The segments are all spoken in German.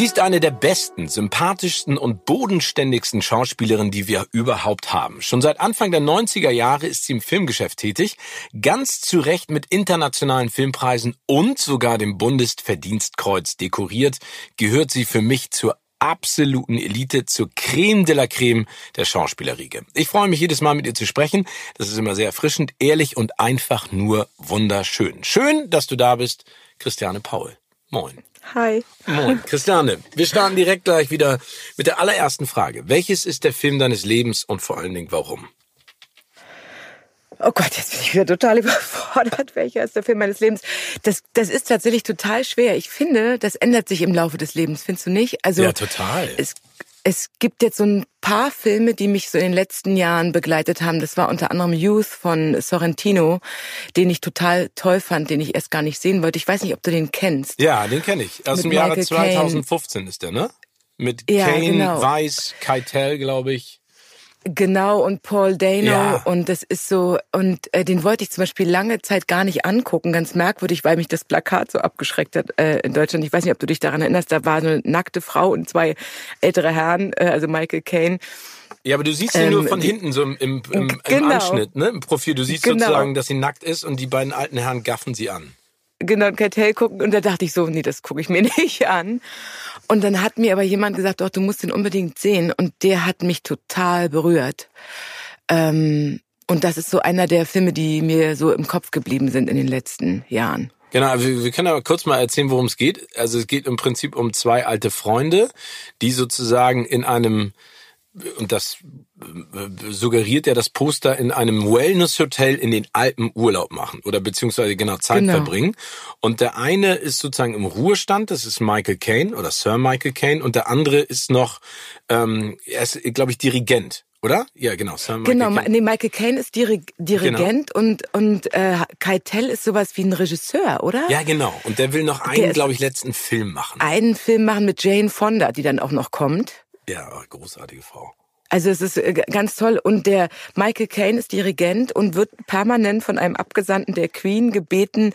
Sie ist eine der besten, sympathischsten und bodenständigsten Schauspielerinnen, die wir überhaupt haben. Schon seit Anfang der 90er Jahre ist sie im Filmgeschäft tätig, ganz zu Recht mit internationalen Filmpreisen und sogar dem Bundesverdienstkreuz dekoriert, gehört sie für mich zur absoluten Elite, zur Creme de la Creme der Schauspielerriege. Ich freue mich jedes Mal mit ihr zu sprechen. Das ist immer sehr erfrischend, ehrlich und einfach nur wunderschön. Schön, dass du da bist, Christiane Paul. Moin. Hi. Moin, Christiane. Wir starten direkt gleich wieder mit der allerersten Frage. Welches ist der Film deines Lebens und vor allen Dingen warum? Oh Gott, jetzt bin ich wieder total überfordert. Welcher ist der Film meines Lebens? Das, das ist tatsächlich total schwer. Ich finde, das ändert sich im Laufe des Lebens, findest du nicht? Also, ja, total. Es es gibt jetzt so ein paar Filme, die mich so in den letzten Jahren begleitet haben. Das war unter anderem Youth von Sorrentino, den ich total toll fand, den ich erst gar nicht sehen wollte. Ich weiß nicht, ob du den kennst. Ja, den kenne ich. Aus dem Jahre 2015 Caine. ist der, ne? Mit ja, Kane, genau. Weiss, Keitel, glaube ich. Genau, und Paul Dano. Ja. Und das ist so, und äh, den wollte ich zum Beispiel lange Zeit gar nicht angucken, ganz merkwürdig, weil mich das Plakat so abgeschreckt hat äh, in Deutschland. Ich weiß nicht, ob du dich daran erinnerst, da war so eine nackte Frau und zwei ältere Herren, äh, also Michael Caine. Ja, aber du siehst sie ähm, nur von hinten, so im, im, im, genau. Anschnitt, ne? Im Profil. Du siehst genau. sozusagen, dass sie nackt ist und die beiden alten Herren gaffen sie an genau Cartel gucken und da dachte ich so, nee, das gucke ich mir nicht an. Und dann hat mir aber jemand gesagt, doch, du musst den unbedingt sehen und der hat mich total berührt. Ähm, und das ist so einer der Filme, die mir so im Kopf geblieben sind in den letzten Jahren. Genau, wir, wir können aber kurz mal erzählen, worum es geht. Also es geht im Prinzip um zwei alte Freunde, die sozusagen in einem und das äh, suggeriert ja das Poster in einem Wellness-Hotel in den Alpen Urlaub machen oder beziehungsweise genau Zeit genau. verbringen. Und der eine ist sozusagen im Ruhestand, das ist Michael Caine oder Sir Michael Caine und der andere ist noch, ähm, er ist, glaube ich, Dirigent. Oder? Ja, genau. Sir Michael genau, Caine. nee, Michael Caine ist Dirig Dirigent genau. und und äh, Keitel ist sowas wie ein Regisseur, oder? Ja, genau. Und der will noch einen, glaube ich, letzten Film machen. Einen Film machen mit Jane Fonda, die dann auch noch kommt. Ja, großartige Frau. Also es ist äh, ganz toll. Und der Michael Caine ist Dirigent und wird permanent von einem Abgesandten der Queen gebeten,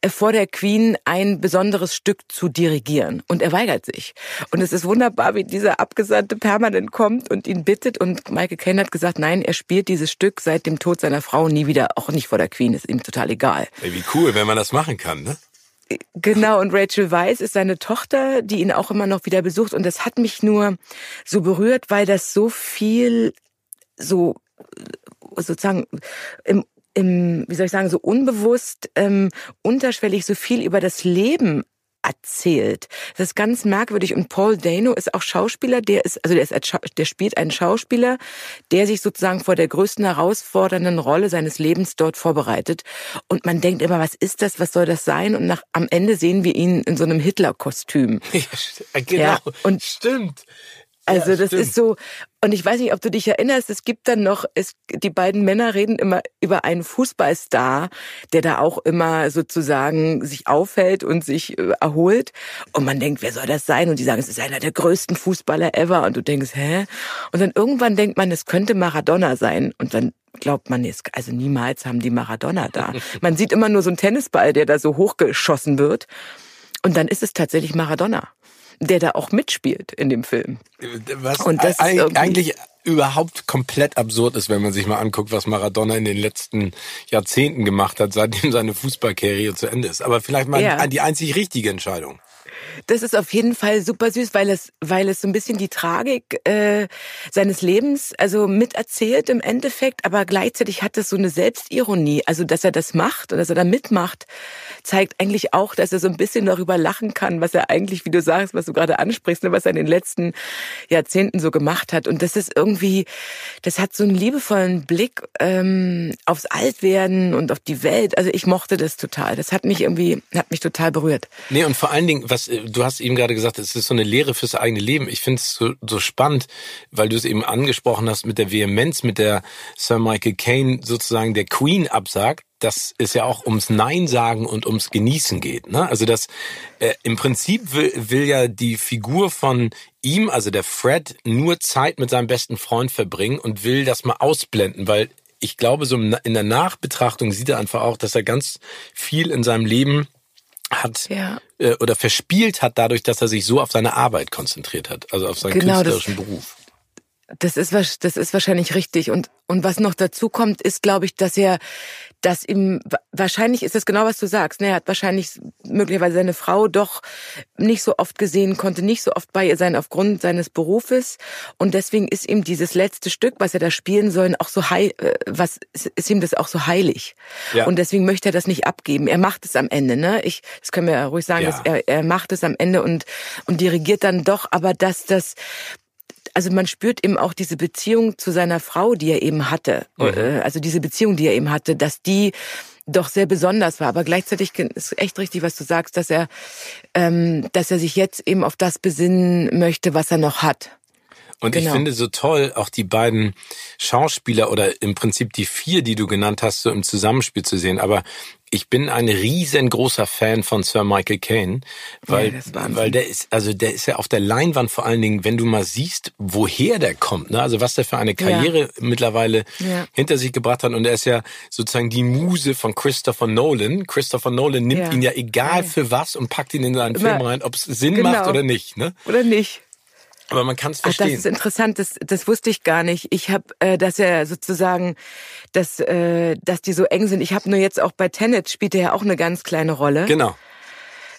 äh, vor der Queen ein besonderes Stück zu dirigieren. Und er weigert sich. Und es ist wunderbar, wie dieser Abgesandte permanent kommt und ihn bittet. Und Michael Caine hat gesagt, nein, er spielt dieses Stück seit dem Tod seiner Frau nie wieder, auch nicht vor der Queen. Ist ihm total egal. Ey, wie cool, wenn man das machen kann, ne? Genau, und Rachel Weisz ist seine Tochter, die ihn auch immer noch wieder besucht. Und das hat mich nur so berührt, weil das so viel, so sozusagen im im, wie soll ich sagen, so unbewusst, ähm, unterschwellig so viel über das Leben erzählt. Das ist ganz merkwürdig. Und Paul Dano ist auch Schauspieler, der ist, also der ist, der spielt einen Schauspieler, der sich sozusagen vor der größten herausfordernden Rolle seines Lebens dort vorbereitet. Und man denkt immer, was ist das? Was soll das sein? Und nach, am Ende sehen wir ihn in so einem Hitler-Kostüm. Ja, genau. Ja, und stimmt. Also ja, das ist so, und ich weiß nicht, ob du dich erinnerst, es gibt dann noch, es, die beiden Männer reden immer über einen Fußballstar, der da auch immer sozusagen sich aufhält und sich äh, erholt. Und man denkt, wer soll das sein? Und die sagen, es ist einer der größten Fußballer ever. Und du denkst, hä? Und dann irgendwann denkt man, es könnte Maradona sein. Und dann glaubt man, also niemals haben die Maradona da. Man sieht immer nur so einen Tennisball, der da so hochgeschossen wird. Und dann ist es tatsächlich Maradona der da auch mitspielt in dem Film. Was und das eigentlich überhaupt komplett absurd ist, wenn man sich mal anguckt, was Maradona in den letzten Jahrzehnten gemacht hat, seitdem seine Fußballkarriere zu Ende ist. Aber vielleicht mal ja. die einzig richtige Entscheidung. Das ist auf jeden Fall super süß, weil es, weil es so ein bisschen die Tragik äh, seines Lebens also miterzählt im Endeffekt, aber gleichzeitig hat es so eine Selbstironie. Also dass er das macht und dass er da mitmacht, zeigt eigentlich auch, dass er so ein bisschen darüber lachen kann, was er eigentlich, wie du sagst, was du gerade ansprichst, ne, was er in den letzten Jahrzehnten so gemacht hat. Und das ist irgendwie, das hat so einen liebevollen Blick ähm, aufs Altwerden und auf die Welt. Also ich mochte das total. Das hat mich irgendwie, hat mich total berührt. Nee, und vor allen Dingen, was äh, du hast eben gerade gesagt, es ist so eine Lehre fürs eigene Leben. Ich finde es so, so spannend, weil du es eben angesprochen hast mit der Vehemenz, mit der Sir Michael Caine sozusagen der Queen absagt dass es ja auch ums Nein sagen und ums Genießen geht. Ne? Also das äh, im Prinzip will, will ja die Figur von ihm, also der Fred, nur Zeit mit seinem besten Freund verbringen und will das mal ausblenden, weil ich glaube, so in der Nachbetrachtung sieht er einfach auch, dass er ganz viel in seinem Leben hat ja. äh, oder verspielt hat dadurch, dass er sich so auf seine Arbeit konzentriert hat, also auf seinen genau, künstlerischen das, Beruf. Das ist, das ist wahrscheinlich richtig. Und, und was noch dazu kommt, ist, glaube ich, dass er, dass ihm, wahrscheinlich ist das genau, was du sagst. Ne? Er hat wahrscheinlich möglicherweise seine Frau doch nicht so oft gesehen, konnte nicht so oft bei ihr sein aufgrund seines Berufes. Und deswegen ist ihm dieses letzte Stück, was er da spielen soll, auch so heil, äh, was, ist ihm das auch so heilig. Ja. Und deswegen möchte er das nicht abgeben. Er macht es am Ende, ne? Ich, das können wir ja ruhig sagen, ja. dass er, er macht es am Ende und, und dirigiert dann doch, aber dass das, also man spürt eben auch diese Beziehung zu seiner Frau, die er eben hatte. Mhm. Äh, also diese Beziehung, die er eben hatte, dass die doch sehr besonders war. Aber gleichzeitig ist echt richtig, was du sagst, dass er, ähm, dass er sich jetzt eben auf das besinnen möchte, was er noch hat. Und genau. ich finde so toll, auch die beiden Schauspieler oder im Prinzip die vier, die du genannt hast, so im Zusammenspiel zu sehen. Aber ich bin ein riesengroßer Fan von Sir Michael Caine, weil, ja, weil der ist, also der ist ja auf der Leinwand vor allen Dingen, wenn du mal siehst, woher der kommt, ne? also was der für eine Karriere ja. mittlerweile ja. hinter sich gebracht hat und er ist ja sozusagen die Muse von Christopher Nolan. Christopher Nolan nimmt ihn ja egal für was und packt ihn in seinen Immer, Film rein, ob es Sinn genau. macht oder nicht. Ne? Oder nicht. Aber man kann es verstehen. Ach, das ist interessant, das, das wusste ich gar nicht. Ich habe, äh, dass er sozusagen, dass, äh, dass die so eng sind. Ich habe nur jetzt auch bei Tenet spielt er ja auch eine ganz kleine Rolle. Genau.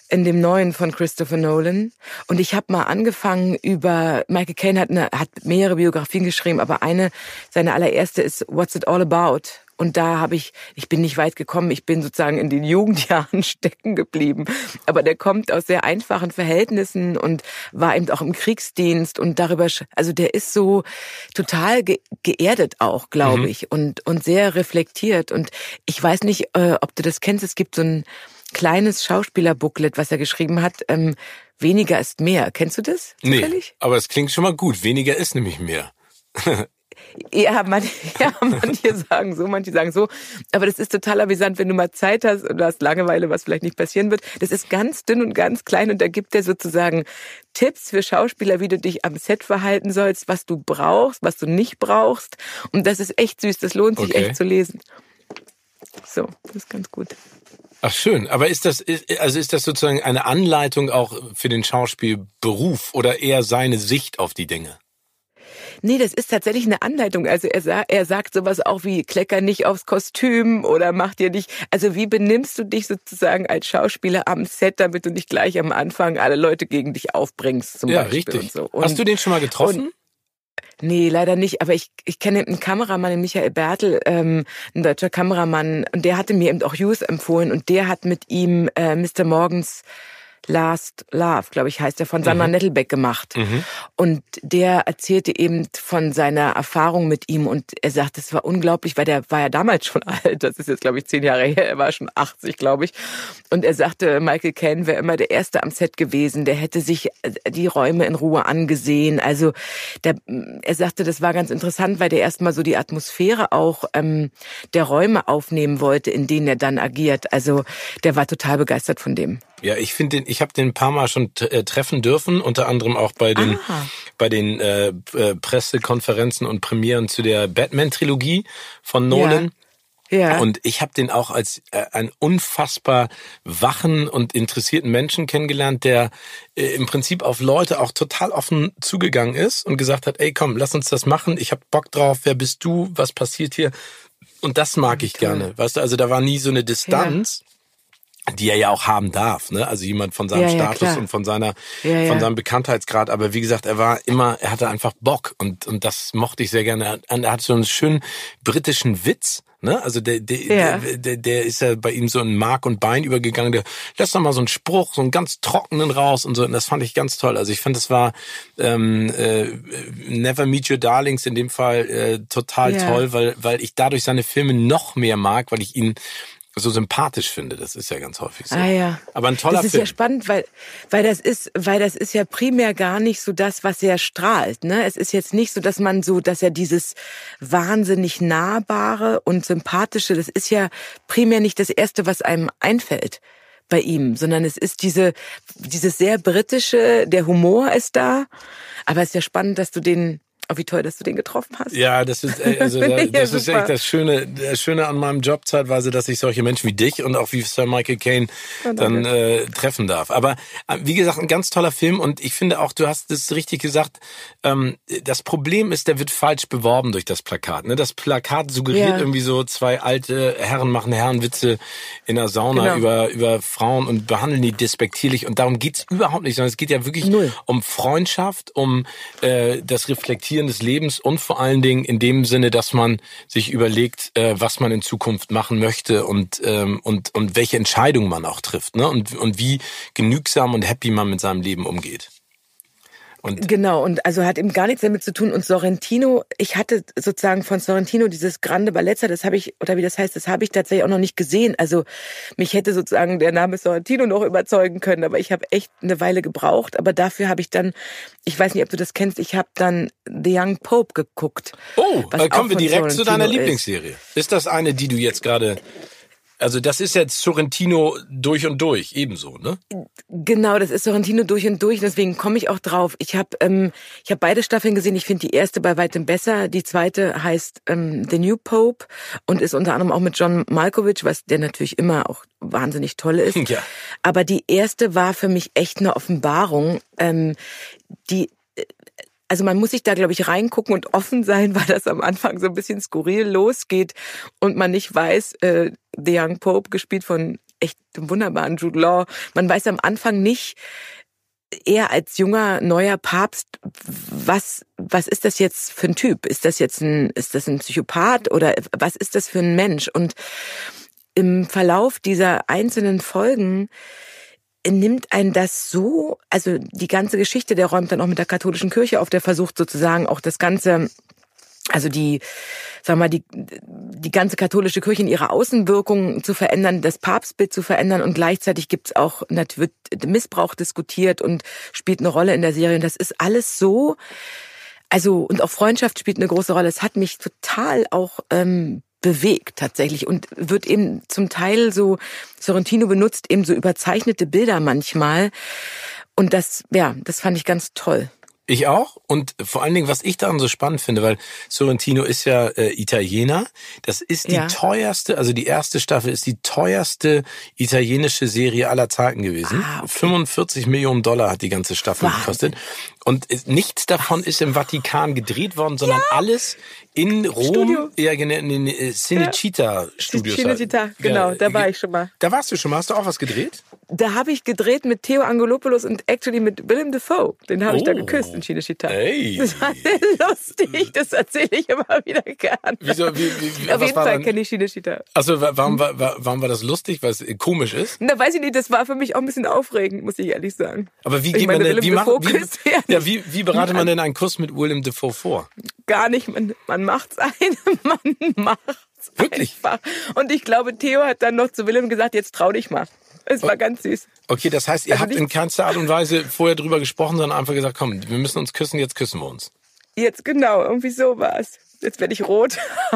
In dem neuen von Christopher Nolan. Und ich habe mal angefangen über, Michael Caine hat, eine, hat mehrere Biografien geschrieben, aber eine, seine allererste ist What's It All About? Und da habe ich, ich bin nicht weit gekommen, ich bin sozusagen in den Jugendjahren stecken geblieben. Aber der kommt aus sehr einfachen Verhältnissen und war eben auch im Kriegsdienst und darüber, also der ist so total ge geerdet auch, glaube mhm. ich, und, und sehr reflektiert. Und ich weiß nicht, äh, ob du das kennst, es gibt so ein kleines Schauspielerbooklet, was er geschrieben hat, ähm, Weniger ist mehr. Kennst du das? Zufällig? Nee, aber es klingt schon mal gut. Weniger ist nämlich mehr. Ja, man, ja, manche sagen so, manche sagen so. Aber das ist total amüsant, wenn du mal Zeit hast und du hast Langeweile, was vielleicht nicht passieren wird. Das ist ganz dünn und ganz klein und da gibt er sozusagen Tipps für Schauspieler, wie du dich am Set verhalten sollst, was du brauchst, was du nicht brauchst. Und das ist echt süß. Das lohnt sich okay. echt zu lesen. So, das ist ganz gut. Ach schön, aber ist das also ist das sozusagen eine Anleitung auch für den Schauspielberuf oder eher seine Sicht auf die Dinge? Nee, das ist tatsächlich eine Anleitung. Also er, sa er sagt sowas auch wie, klecker nicht aufs Kostüm oder mach dir nicht, also wie benimmst du dich sozusagen als Schauspieler am Set, damit du nicht gleich am Anfang alle Leute gegen dich aufbringst zum ja, Beispiel. Richtig. Und so. Und, Hast du den schon mal getroffen? Und, Nee, leider nicht. Aber ich, ich kenne einen Kameramann, den Michael Bertel, ähm, ein deutscher Kameramann, und der hatte mir eben auch Hughes empfohlen und der hat mit ihm äh, Mr. Morgens Last Love, glaube ich, heißt er, von Sandra mhm. Nettelbeck gemacht. Mhm. Und der erzählte eben von seiner Erfahrung mit ihm und er sagt, es war unglaublich, weil der war ja damals schon alt, das ist jetzt, glaube ich, zehn Jahre her, er war schon 80, glaube ich. Und er sagte, Michael Caine wäre immer der Erste am Set gewesen, der hätte sich äh, die Räume in Ruhe angesehen. Also der, er sagte, das war ganz interessant, weil der erstmal so die Atmosphäre auch ähm, der Räume aufnehmen wollte, in denen er dann agiert. Also der war total begeistert von dem. Ja, ich finde den, ich habe den ein paar Mal schon äh, treffen dürfen, unter anderem auch bei den Aha. bei den äh, äh, Pressekonferenzen und Premieren zu der Batman-Trilogie von Nolan. Ja. ja. Und ich habe den auch als äh, einen unfassbar wachen und interessierten Menschen kennengelernt, der äh, im Prinzip auf Leute auch total offen zugegangen ist und gesagt hat, ey komm, lass uns das machen, ich hab Bock drauf, wer bist du, was passiert hier? Und das mag ich Toll. gerne. Weißt du, also da war nie so eine Distanz. Ja die er ja auch haben darf, ne? Also jemand von seinem ja, ja, Status klar. und von seiner, ja, von seinem Bekanntheitsgrad. Aber wie gesagt, er war immer, er hatte einfach Bock und und das mochte ich sehr gerne. Er hat so einen schönen britischen Witz. Ne? Also der, der, ja. der, der ist ja bei ihm so ein Mark und Bein übergegangen. Der lässt dann mal so einen Spruch, so einen ganz trockenen raus und so. Und das fand ich ganz toll. Also ich fand, das war ähm, äh, Never Meet Your Darlings in dem Fall äh, total ja. toll, weil weil ich dadurch seine Filme noch mehr mag, weil ich ihn so sympathisch finde. Das ist ja ganz häufig so. Ah ja. Aber ein toller Film. Das ist Film. ja spannend, weil weil das ist weil das ist ja primär gar nicht so das, was er strahlt. Ne, es ist jetzt nicht so, dass man so, dass er dieses wahnsinnig nahbare und sympathische. Das ist ja primär nicht das erste, was einem einfällt bei ihm, sondern es ist diese dieses sehr britische. Der Humor ist da, aber es ist ja spannend, dass du den Oh, wie toll, dass du den getroffen hast. Ja, das ist, äh, also, das, das ist echt das Schöne, das Schöne an meinem Job zeitweise, dass ich solche Menschen wie dich und auch wie Sir Michael Caine oh, dann äh, treffen darf. Aber äh, wie gesagt, ein ganz toller Film und ich finde auch, du hast es richtig gesagt, ähm, das Problem ist, der wird falsch beworben durch das Plakat. Ne? Das Plakat suggeriert ja. irgendwie so, zwei alte Herren machen Herrenwitze in der Sauna genau. über, über Frauen und behandeln die despektierlich und darum geht's überhaupt nicht, sondern es geht ja wirklich Null. um Freundschaft, um äh, das Reflektieren Reflektieren des Lebens und vor allen Dingen in dem Sinne, dass man sich überlegt, äh, was man in Zukunft machen möchte und ähm, und und welche Entscheidungen man auch trifft, ne? Und und wie genügsam und happy man mit seinem Leben umgeht. Und genau, und also hat eben gar nichts damit zu tun. Und Sorrentino, ich hatte sozusagen von Sorrentino dieses Grande Ballezza, das habe ich, oder wie das heißt, das habe ich tatsächlich auch noch nicht gesehen. Also mich hätte sozusagen der Name Sorrentino noch überzeugen können, aber ich habe echt eine Weile gebraucht. Aber dafür habe ich dann, ich weiß nicht, ob du das kennst, ich habe dann The Young Pope geguckt. Oh, dann kommen wir direkt Sorrentino zu deiner Lieblingsserie. Ist. ist das eine, die du jetzt gerade also das ist jetzt Sorrentino durch und durch, ebenso, ne? Genau, das ist Sorrentino durch und durch, deswegen komme ich auch drauf. Ich habe ähm, ich hab beide Staffeln gesehen, ich finde die erste bei weitem besser, die zweite heißt ähm, The New Pope und ist unter anderem auch mit John Malkovich, was der natürlich immer auch wahnsinnig toll ist. Ja. Aber die erste war für mich echt eine Offenbarung, ähm, die also man muss sich da, glaube ich, reingucken und offen sein, weil das am Anfang so ein bisschen skurril losgeht und man nicht weiß, äh, The Young Pope, gespielt von echt dem wunderbaren Jude Law, man weiß am Anfang nicht, er als junger neuer Papst, was was ist das jetzt für ein Typ? Ist das jetzt ein ist das ein Psychopath oder was ist das für ein Mensch? Und im Verlauf dieser einzelnen Folgen nimmt ein das so, also die ganze Geschichte, der räumt dann auch mit der katholischen Kirche auf, der versucht sozusagen auch das ganze also die, wir mal, die, die ganze katholische Kirche in ihrer Außenwirkung zu verändern, das Papstbild zu verändern und gleichzeitig gibt's auch, wird Missbrauch diskutiert und spielt eine Rolle in der Serie. Und das ist alles so, also und auch Freundschaft spielt eine große Rolle. Es hat mich total auch ähm, bewegt tatsächlich und wird eben zum Teil so, Sorrentino benutzt eben so überzeichnete Bilder manchmal. Und das, ja, das fand ich ganz toll. Ich auch. Und vor allen Dingen, was ich daran so spannend finde, weil Sorrentino ist ja äh, Italiener. Das ist die ja. teuerste, also die erste Staffel ist die teuerste italienische Serie aller Zeiten gewesen. Ah, okay. 45 Millionen Dollar hat die ganze Staffel Wahnsinn. gekostet. Und nichts davon ist im Vatikan gedreht worden, sondern ja. alles in Rom, Studio. ja, genau, in den äh, Cinecittà Studios. Cinecittà, genau, ja, da war ich schon mal. Da warst du schon mal. Hast du auch was gedreht? Da habe ich gedreht mit Theo Angelopoulos und actually mit Willem Dafoe. Den habe oh. ich da oh. geküsst in Cinecittà. Hey. Das war sehr lustig, das erzähle ich immer wieder gern. Wieso, wie, wie, Auf jeden Fall kenne ich Cinecittà. Also warum, war, warum war das lustig, weil es komisch ist? Na, weiß ich nicht, das war für mich auch ein bisschen aufregend, muss ich ehrlich sagen. Aber wie geht meine, man denn, wie, macht, wie, ja, wie, wie bereitet man denn einen Kuss mit Willem Dafoe vor? Gar nicht, man, man macht's ein, man macht's Wirklich? einfach. Und ich glaube, Theo hat dann noch zu Willem gesagt, jetzt trau dich mal. Es war ganz süß. Okay, das heißt, ihr also habt in keinster Art und Weise vorher drüber gesprochen, sondern einfach gesagt, komm, wir müssen uns küssen, jetzt küssen wir uns. Jetzt genau, irgendwie so war's. Jetzt werde ich rot.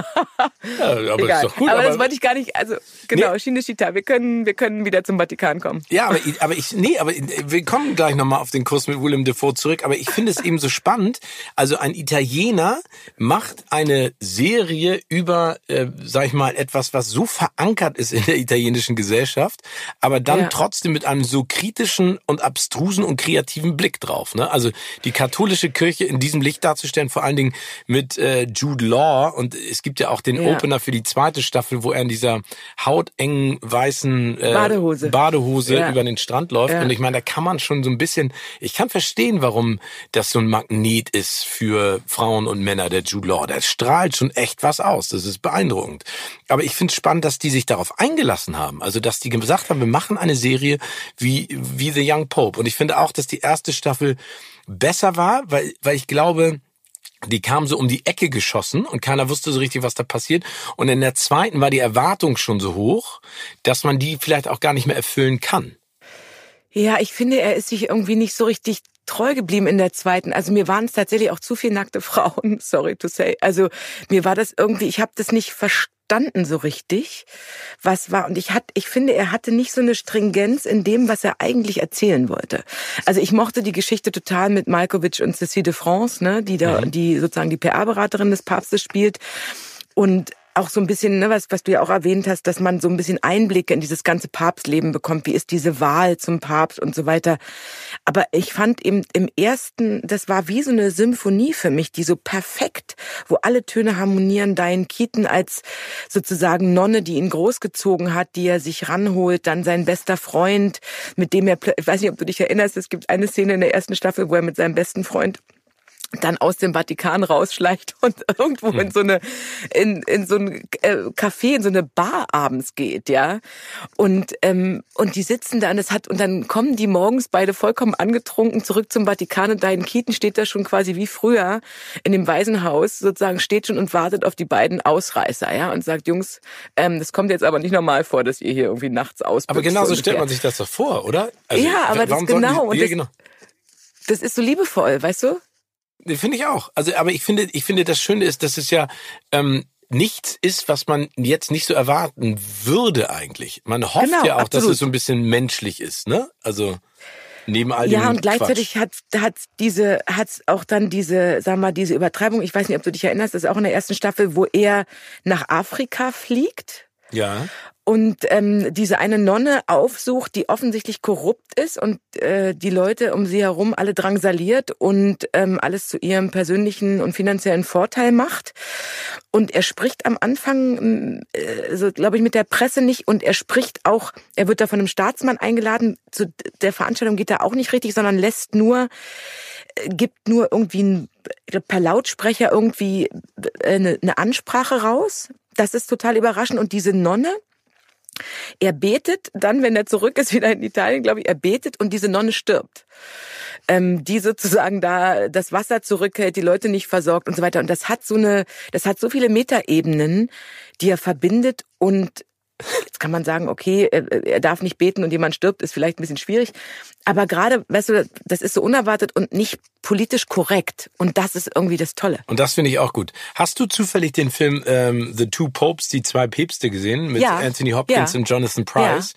ja, aber Egal. ist doch gut. Aber, aber, das wollte ich gar nicht. Also genau, nee. Shineshita, wir können, wir können wieder zum Vatikan kommen. Ja, aber, aber ich, nee, aber wir kommen gleich nochmal auf den Kurs mit Willem Defoe zurück. Aber ich finde es eben so spannend. Also ein Italiener macht eine Serie über, äh, sag ich mal, etwas, was so verankert ist in der italienischen Gesellschaft, aber dann ja. trotzdem mit einem so kritischen und abstrusen und kreativen Blick drauf. Ne? Also die katholische Kirche in diesem Licht darzustellen, vor allen Dingen mit äh, Jude Jude Law und es gibt ja auch den ja. Opener für die zweite Staffel, wo er in dieser hautengen weißen äh, Badehose, Badehose ja. über den Strand läuft. Ja. Und ich meine, da kann man schon so ein bisschen, ich kann verstehen, warum das so ein Magnet ist für Frauen und Männer, der Jude Law. Der strahlt schon echt was aus. Das ist beeindruckend. Aber ich finde es spannend, dass die sich darauf eingelassen haben. Also, dass die gesagt haben, wir machen eine Serie wie, wie The Young Pope. Und ich finde auch, dass die erste Staffel besser war, weil, weil ich glaube, die kam so um die Ecke geschossen und keiner wusste so richtig, was da passiert. Und in der zweiten war die Erwartung schon so hoch, dass man die vielleicht auch gar nicht mehr erfüllen kann. Ja, ich finde, er ist sich irgendwie nicht so richtig treu geblieben in der zweiten. Also mir waren es tatsächlich auch zu viel nackte Frauen, sorry to say. Also mir war das irgendwie, ich habe das nicht verstanden so richtig, was war. Und ich hat, ich finde, er hatte nicht so eine Stringenz in dem, was er eigentlich erzählen wollte. Also ich mochte die Geschichte total mit Malkovich und Cécile de France, ne, die da, mhm. die sozusagen die PR-Beraterin des Papstes spielt. Und auch so ein bisschen, ne, was, was du ja auch erwähnt hast, dass man so ein bisschen Einblicke in dieses ganze Papstleben bekommt. Wie ist diese Wahl zum Papst und so weiter. Aber ich fand eben im ersten, das war wie so eine Symphonie für mich, die so perfekt, wo alle Töne harmonieren. Diane Keaton als sozusagen Nonne, die ihn großgezogen hat, die er sich ranholt, dann sein bester Freund, mit dem er, ich weiß nicht, ob du dich erinnerst, es gibt eine Szene in der ersten Staffel, wo er mit seinem besten Freund dann aus dem Vatikan rausschleicht und irgendwo in hm. so eine in, in so ein äh, Café in so eine Bar abends geht ja. Und ähm, und die sitzen da und es hat und dann kommen die morgens beide vollkommen angetrunken zurück zum Vatikan und Dein Kieten steht da schon quasi wie früher in dem Waisenhaus sozusagen steht schon und wartet auf die beiden Ausreißer ja und sagt Jungs ähm, das kommt jetzt aber nicht normal vor dass ihr hier irgendwie nachts ausbüchst aber genau so stellt man sich das doch vor oder? Also, ja aber das genau das, genau. das ist so liebevoll weißt du Finde ich auch. Also, aber ich finde, ich finde, das Schöne ist, dass es ja ähm, nichts ist, was man jetzt nicht so erwarten würde eigentlich. Man hofft genau, ja auch, absolut. dass es so ein bisschen menschlich ist, ne? Also neben all dem Ja, und gleichzeitig Quatsch. hat hat diese hat auch dann diese, sag mal, diese Übertreibung. Ich weiß nicht, ob du dich erinnerst, das ist auch in der ersten Staffel, wo er nach Afrika fliegt. Ja und ähm, diese eine Nonne aufsucht, die offensichtlich korrupt ist und äh, die Leute um sie herum alle drangsaliert und ähm, alles zu ihrem persönlichen und finanziellen Vorteil macht. Und er spricht am Anfang, äh, so glaube ich, mit der Presse nicht und er spricht auch, er wird da von einem Staatsmann eingeladen. Zu der Veranstaltung geht er auch nicht richtig, sondern lässt nur äh, gibt nur irgendwie ein, per Lautsprecher irgendwie eine, äh, eine Ansprache raus. Das ist total überraschend. Und diese Nonne, er betet dann, wenn er zurück ist, wieder in Italien, glaube ich, er betet und diese Nonne stirbt. Ähm, die sozusagen da das Wasser zurückhält, die Leute nicht versorgt und so weiter. Und das hat so eine, das hat so viele Metaebenen, die er verbindet und Jetzt kann man sagen, okay, er darf nicht beten und jemand stirbt, ist vielleicht ein bisschen schwierig. Aber gerade, weißt du, das ist so unerwartet und nicht politisch korrekt. Und das ist irgendwie das Tolle. Und das finde ich auch gut. Hast du zufällig den Film ähm, The Two Popes, die zwei Päpste gesehen mit ja. Anthony Hopkins ja. und Jonathan Price?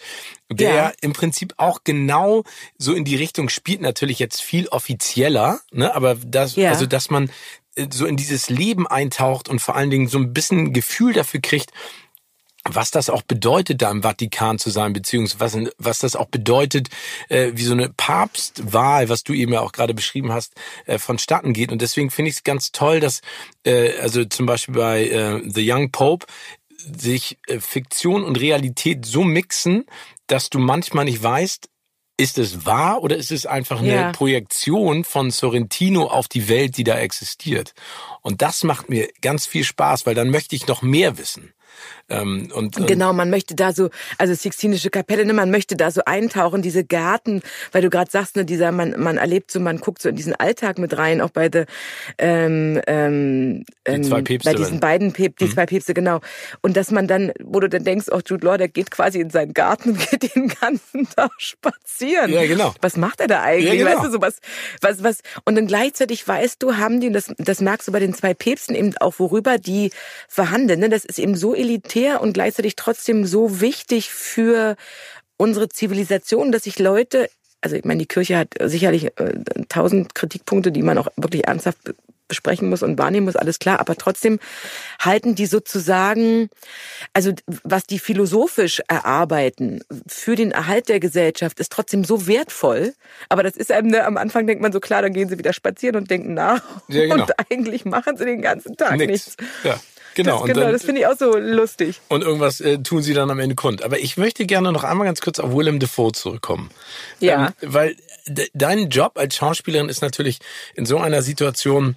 Ja. Der im Prinzip auch genau so in die Richtung spielt, natürlich jetzt viel offizieller, ne? Aber das, also dass man äh, so in dieses Leben eintaucht und vor allen Dingen so ein bisschen Gefühl dafür kriegt, was das auch bedeutet, da im Vatikan zu sein, beziehungsweise was, das auch bedeutet, äh, wie so eine Papstwahl, was du eben ja auch gerade beschrieben hast, äh, vonstatten geht. Und deswegen finde ich es ganz toll, dass äh, also zum Beispiel bei äh, The Young Pope sich äh, Fiktion und Realität so mixen, dass du manchmal nicht weißt, ist es wahr oder ist es einfach eine ja. Projektion von Sorrentino auf die Welt, die da existiert? Und das macht mir ganz viel Spaß, weil dann möchte ich noch mehr wissen. Ähm, und, und genau, man möchte da so, also Sixtinische Kapelle, ne, man möchte da so eintauchen, diese Gärten, weil du gerade sagst, ne, dieser, man, man erlebt so, man guckt so in diesen Alltag mit rein, auch bei, de, ähm, ähm, die zwei ähm, Päpste bei diesen beiden Päpste, die mhm. zwei Päpste, genau. Und dass man dann, wo du dann denkst, oh, Jude Law, der geht quasi in seinen Garten und geht den ganzen Tag spazieren. Ja, genau. Was macht er da eigentlich? Ja, genau. Weißt du, so was, was, was, und dann gleichzeitig weißt du, haben die, und das, das merkst du bei den zwei Päpsten eben auch, worüber die verhandeln, ne, das ist eben so elitär elitär und gleichzeitig trotzdem so wichtig für unsere Zivilisation, dass sich Leute, also ich meine, die Kirche hat sicherlich äh, tausend Kritikpunkte, die man auch wirklich ernsthaft besprechen muss und wahrnehmen muss, alles klar. Aber trotzdem halten die sozusagen, also was die philosophisch erarbeiten für den Erhalt der Gesellschaft, ist trotzdem so wertvoll. Aber das ist einem, ne, am Anfang denkt man so, klar, dann gehen sie wieder spazieren und denken nach. Ja, genau. Und eigentlich machen sie den ganzen Tag nichts. nichts. Ja. Genau, das, genau, dann, das finde ich auch so lustig. Und irgendwas äh, tun sie dann am Ende kund. Aber ich möchte gerne noch einmal ganz kurz auf Willem Dafoe zurückkommen. Ja. Ähm, weil dein Job als Schauspielerin ist natürlich in so einer Situation,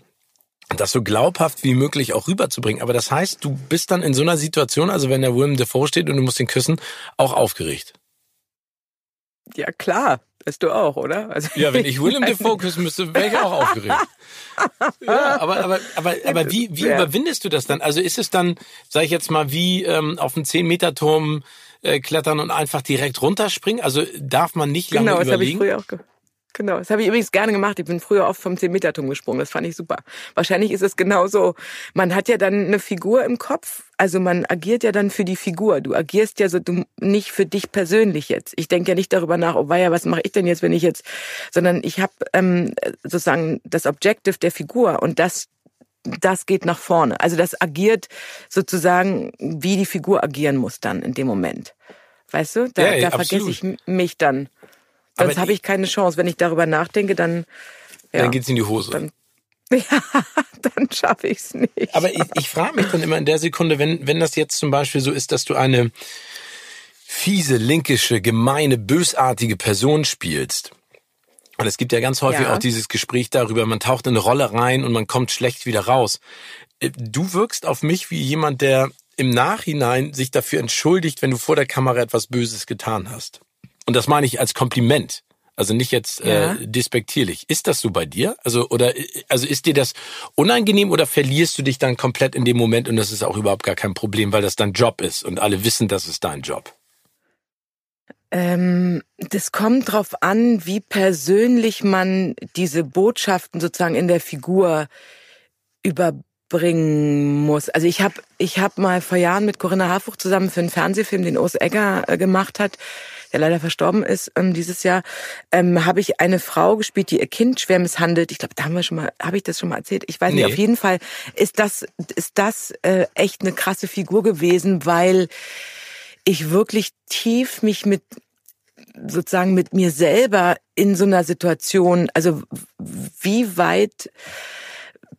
das so glaubhaft wie möglich auch rüberzubringen. Aber das heißt, du bist dann in so einer Situation, also wenn der Willem Dafoe steht und du musst ihn küssen, auch aufgeregt. Ja, klar. Bist du auch, oder? Also, ja, wenn ich Willem Dafoe küssen müsste, wäre ich auch aufgeregt. ja, aber, aber, aber, aber wie, wie ja. überwindest du das dann? Also ist es dann, sag ich jetzt mal, wie ähm, auf einen 10-Meter-Turm äh, klettern und einfach direkt runterspringen? Also darf man nicht lange genau, überlegen? Genau, das habe ich früher auch Genau, das habe ich übrigens gerne gemacht. Ich bin früher oft vom 10-Meter-Turm gesprungen. Das fand ich super. Wahrscheinlich ist es genauso. Man hat ja dann eine Figur im Kopf. Also man agiert ja dann für die Figur. Du agierst ja so du, nicht für dich persönlich jetzt. Ich denke ja nicht darüber nach, oh weia, was mache ich denn jetzt, wenn ich jetzt, sondern ich habe ähm, sozusagen das Objective der Figur und das das geht nach vorne. Also das agiert sozusagen, wie die Figur agieren muss dann in dem Moment. Weißt du? Da, ja, da vergesse ich mich dann. Sonst habe ich keine Chance. Wenn ich darüber nachdenke, dann. Ja, dann geht's in die Hose. Dann, ja, dann schaffe ich es nicht. Aber ich, ich frage mich dann immer in der Sekunde, wenn, wenn das jetzt zum Beispiel so ist, dass du eine fiese, linkische, gemeine, bösartige Person spielst. Und es gibt ja ganz häufig ja. auch dieses Gespräch darüber, man taucht in eine Rolle rein und man kommt schlecht wieder raus. Äh, du wirkst auf mich wie jemand, der im Nachhinein sich dafür entschuldigt, wenn du vor der Kamera etwas Böses getan hast. Und das meine ich als Kompliment. Also nicht jetzt äh, ja. äh, despektierlich. Ist das so bei dir? Also oder also ist dir das unangenehm oder verlierst du dich dann komplett in dem Moment und das ist auch überhaupt gar kein Problem, weil das dein Job ist und alle wissen, das ist dein Job? Ähm, das kommt drauf an, wie persönlich man diese Botschaften sozusagen in der Figur überbringen muss. Also ich habe ich hab mal vor Jahren mit Corinna Harfuch zusammen für einen Fernsehfilm, den Urs Egger äh, gemacht hat, der leider verstorben ist ähm, dieses Jahr, ähm, habe ich eine Frau gespielt, die ihr Kind schwer misshandelt. Ich glaube, da haben wir schon mal, habe ich das schon mal erzählt? Ich weiß nee. nicht. Auf jeden Fall ist das ist das äh, echt eine krasse Figur gewesen, weil ich wirklich tief mich mit sozusagen mit mir selber in so einer Situation, also wie weit,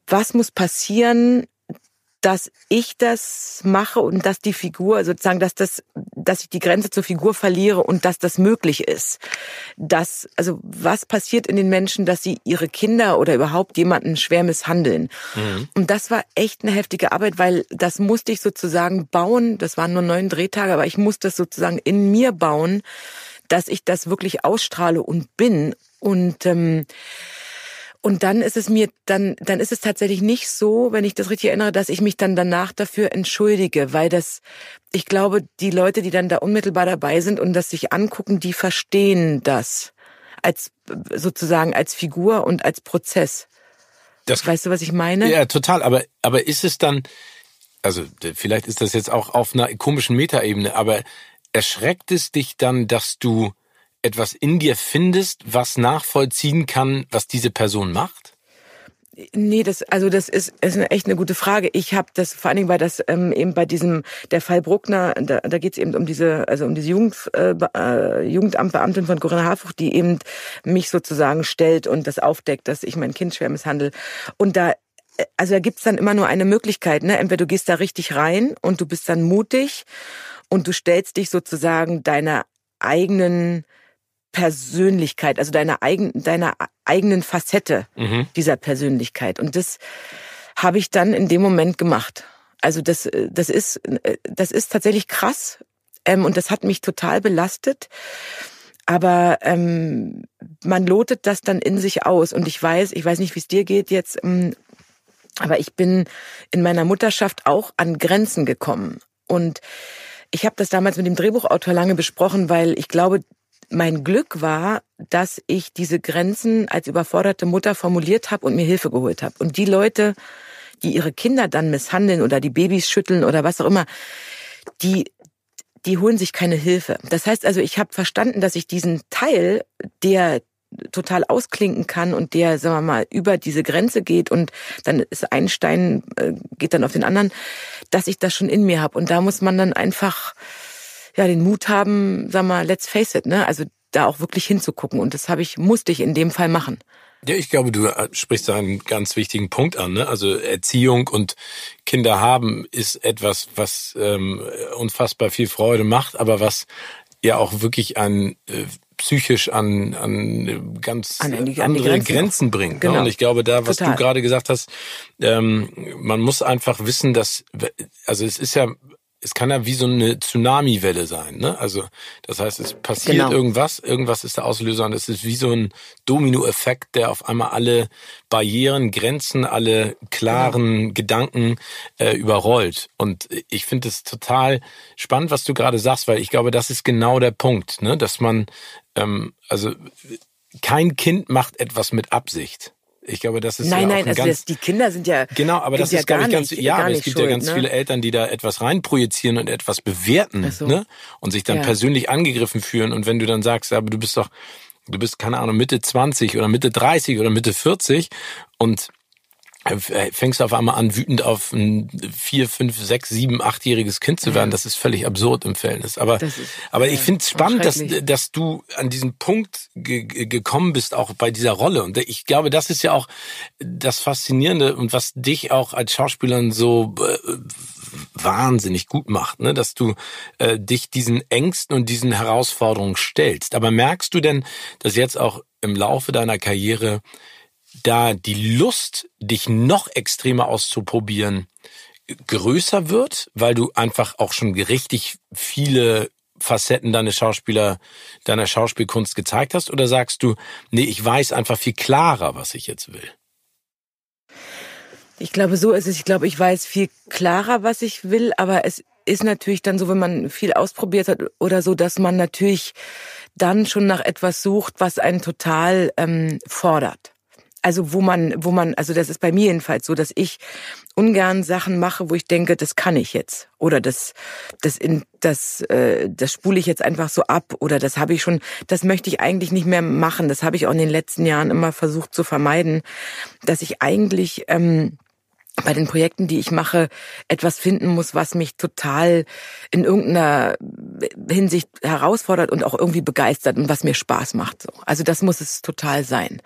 was muss passieren, dass ich das mache und dass die Figur sozusagen, dass das, dass ich die Grenze zur Figur verliere und dass das möglich ist. Dass, also was passiert in den Menschen, dass sie ihre Kinder oder überhaupt jemanden schwer misshandeln? Mhm. Und das war echt eine heftige Arbeit, weil das musste ich sozusagen bauen. Das waren nur neun Drehtage, aber ich musste das sozusagen in mir bauen, dass ich das wirklich ausstrahle und bin und ähm, und dann ist es mir, dann, dann ist es tatsächlich nicht so, wenn ich das richtig erinnere, dass ich mich dann danach dafür entschuldige, weil das, ich glaube, die Leute, die dann da unmittelbar dabei sind und das sich angucken, die verstehen das als sozusagen als Figur und als Prozess. Das, weißt du, was ich meine? Ja, total. Aber, aber ist es dann, also vielleicht ist das jetzt auch auf einer komischen Metaebene, aber erschreckt es dich dann, dass du etwas in dir findest, was nachvollziehen kann, was diese Person macht? Nee, das also das ist, ist eine, echt eine gute Frage. Ich habe das vor allen Dingen, weil das ähm, eben bei diesem der Fall Bruckner, da, da geht es eben um diese also um diese Jugend, äh, äh, Jugendamtbeamtin von Corinna Harfuch, die eben mich sozusagen stellt und das aufdeckt, dass ich mein Kind schwer misshandle. Und da äh, also da gibt's dann immer nur eine Möglichkeit, ne? Entweder du gehst da richtig rein und du bist dann mutig und du stellst dich sozusagen deiner eigenen Persönlichkeit, also deiner, eigen, deiner eigenen Facette mhm. dieser Persönlichkeit. Und das habe ich dann in dem Moment gemacht. Also das, das ist, das ist tatsächlich krass ähm, und das hat mich total belastet. Aber ähm, man lotet das dann in sich aus. Und ich weiß, ich weiß nicht, wie es dir geht jetzt, ähm, aber ich bin in meiner Mutterschaft auch an Grenzen gekommen. Und ich habe das damals mit dem Drehbuchautor lange besprochen, weil ich glaube, mein Glück war, dass ich diese Grenzen als überforderte Mutter formuliert habe und mir Hilfe geholt habe. Und die Leute, die ihre Kinder dann misshandeln oder die Babys schütteln oder was auch immer, die die holen sich keine Hilfe. Das heißt also, ich habe verstanden, dass ich diesen Teil, der total ausklinken kann und der, sagen wir mal, über diese Grenze geht und dann ist ein Stein, äh, geht dann auf den anderen, dass ich das schon in mir habe. Und da muss man dann einfach ja den Mut haben, sag mal, let's face it, ne? Also da auch wirklich hinzugucken. Und das habe ich, musste ich in dem Fall machen. Ja, ich glaube, du äh, sprichst da einen ganz wichtigen Punkt an. Ne? Also Erziehung und Kinder haben ist etwas, was ähm, unfassbar viel Freude macht, aber was ja auch wirklich an äh, psychisch an, an ganz an die, andere an Grenzen, Grenzen bringt. Ne? Genau. Ne? Und ich glaube, da, was Total. du gerade gesagt hast, ähm, man muss einfach wissen, dass, also es ist ja es kann ja wie so eine Tsunami-Welle sein. Ne? Also das heißt, es passiert genau. irgendwas, irgendwas ist der Auslöser und es ist wie so ein Domino-Effekt, der auf einmal alle Barrieren, Grenzen, alle klaren genau. Gedanken äh, überrollt. Und ich finde es total spannend, was du gerade sagst, weil ich glaube, das ist genau der Punkt, ne? dass man, ähm, also kein Kind macht etwas mit Absicht. Ich glaube, das ist nein, ja nein, also das, die Kinder sind ja genau, aber das ist ja glaube ich ganz ja, aber es gibt schuld, ja ganz ne? viele Eltern, die da etwas reinprojizieren und etwas bewerten, so. ne, und sich dann ja. persönlich angegriffen fühlen. Und wenn du dann sagst, aber du bist doch, du bist keine Ahnung Mitte 20 oder Mitte 30 oder Mitte 40 und fängst du auf einmal an, wütend auf ein vier, fünf, sechs, sieben, achtjähriges Kind zu werden. Das ist völlig absurd im Verhältnis. Aber, aber ich finde es spannend, dass, dass du an diesen Punkt ge gekommen bist, auch bei dieser Rolle. Und ich glaube, das ist ja auch das Faszinierende und was dich auch als Schauspielerin so äh, wahnsinnig gut macht, ne? dass du äh, dich diesen Ängsten und diesen Herausforderungen stellst. Aber merkst du denn, dass jetzt auch im Laufe deiner Karriere da die Lust, dich noch extremer auszuprobieren, größer wird, weil du einfach auch schon richtig viele Facetten deiner Schauspieler, deiner Schauspielkunst gezeigt hast? Oder sagst du, nee, ich weiß einfach viel klarer, was ich jetzt will? Ich glaube, so ist es. Ich glaube, ich weiß viel klarer, was ich will, aber es ist natürlich dann so, wenn man viel ausprobiert hat oder so, dass man natürlich dann schon nach etwas sucht, was einen total ähm, fordert also wo man, wo man, also das ist bei mir jedenfalls so, dass ich ungern Sachen mache, wo ich denke, das kann ich jetzt oder das, das in, das, äh, das spule ich jetzt einfach so ab oder das habe ich schon, das möchte ich eigentlich nicht mehr machen. Das habe ich auch in den letzten Jahren immer versucht zu vermeiden, dass ich eigentlich ähm, bei den Projekten, die ich mache, etwas finden muss, was mich total in irgendeiner Hinsicht herausfordert und auch irgendwie begeistert und was mir Spaß macht. Also das muss es total sein.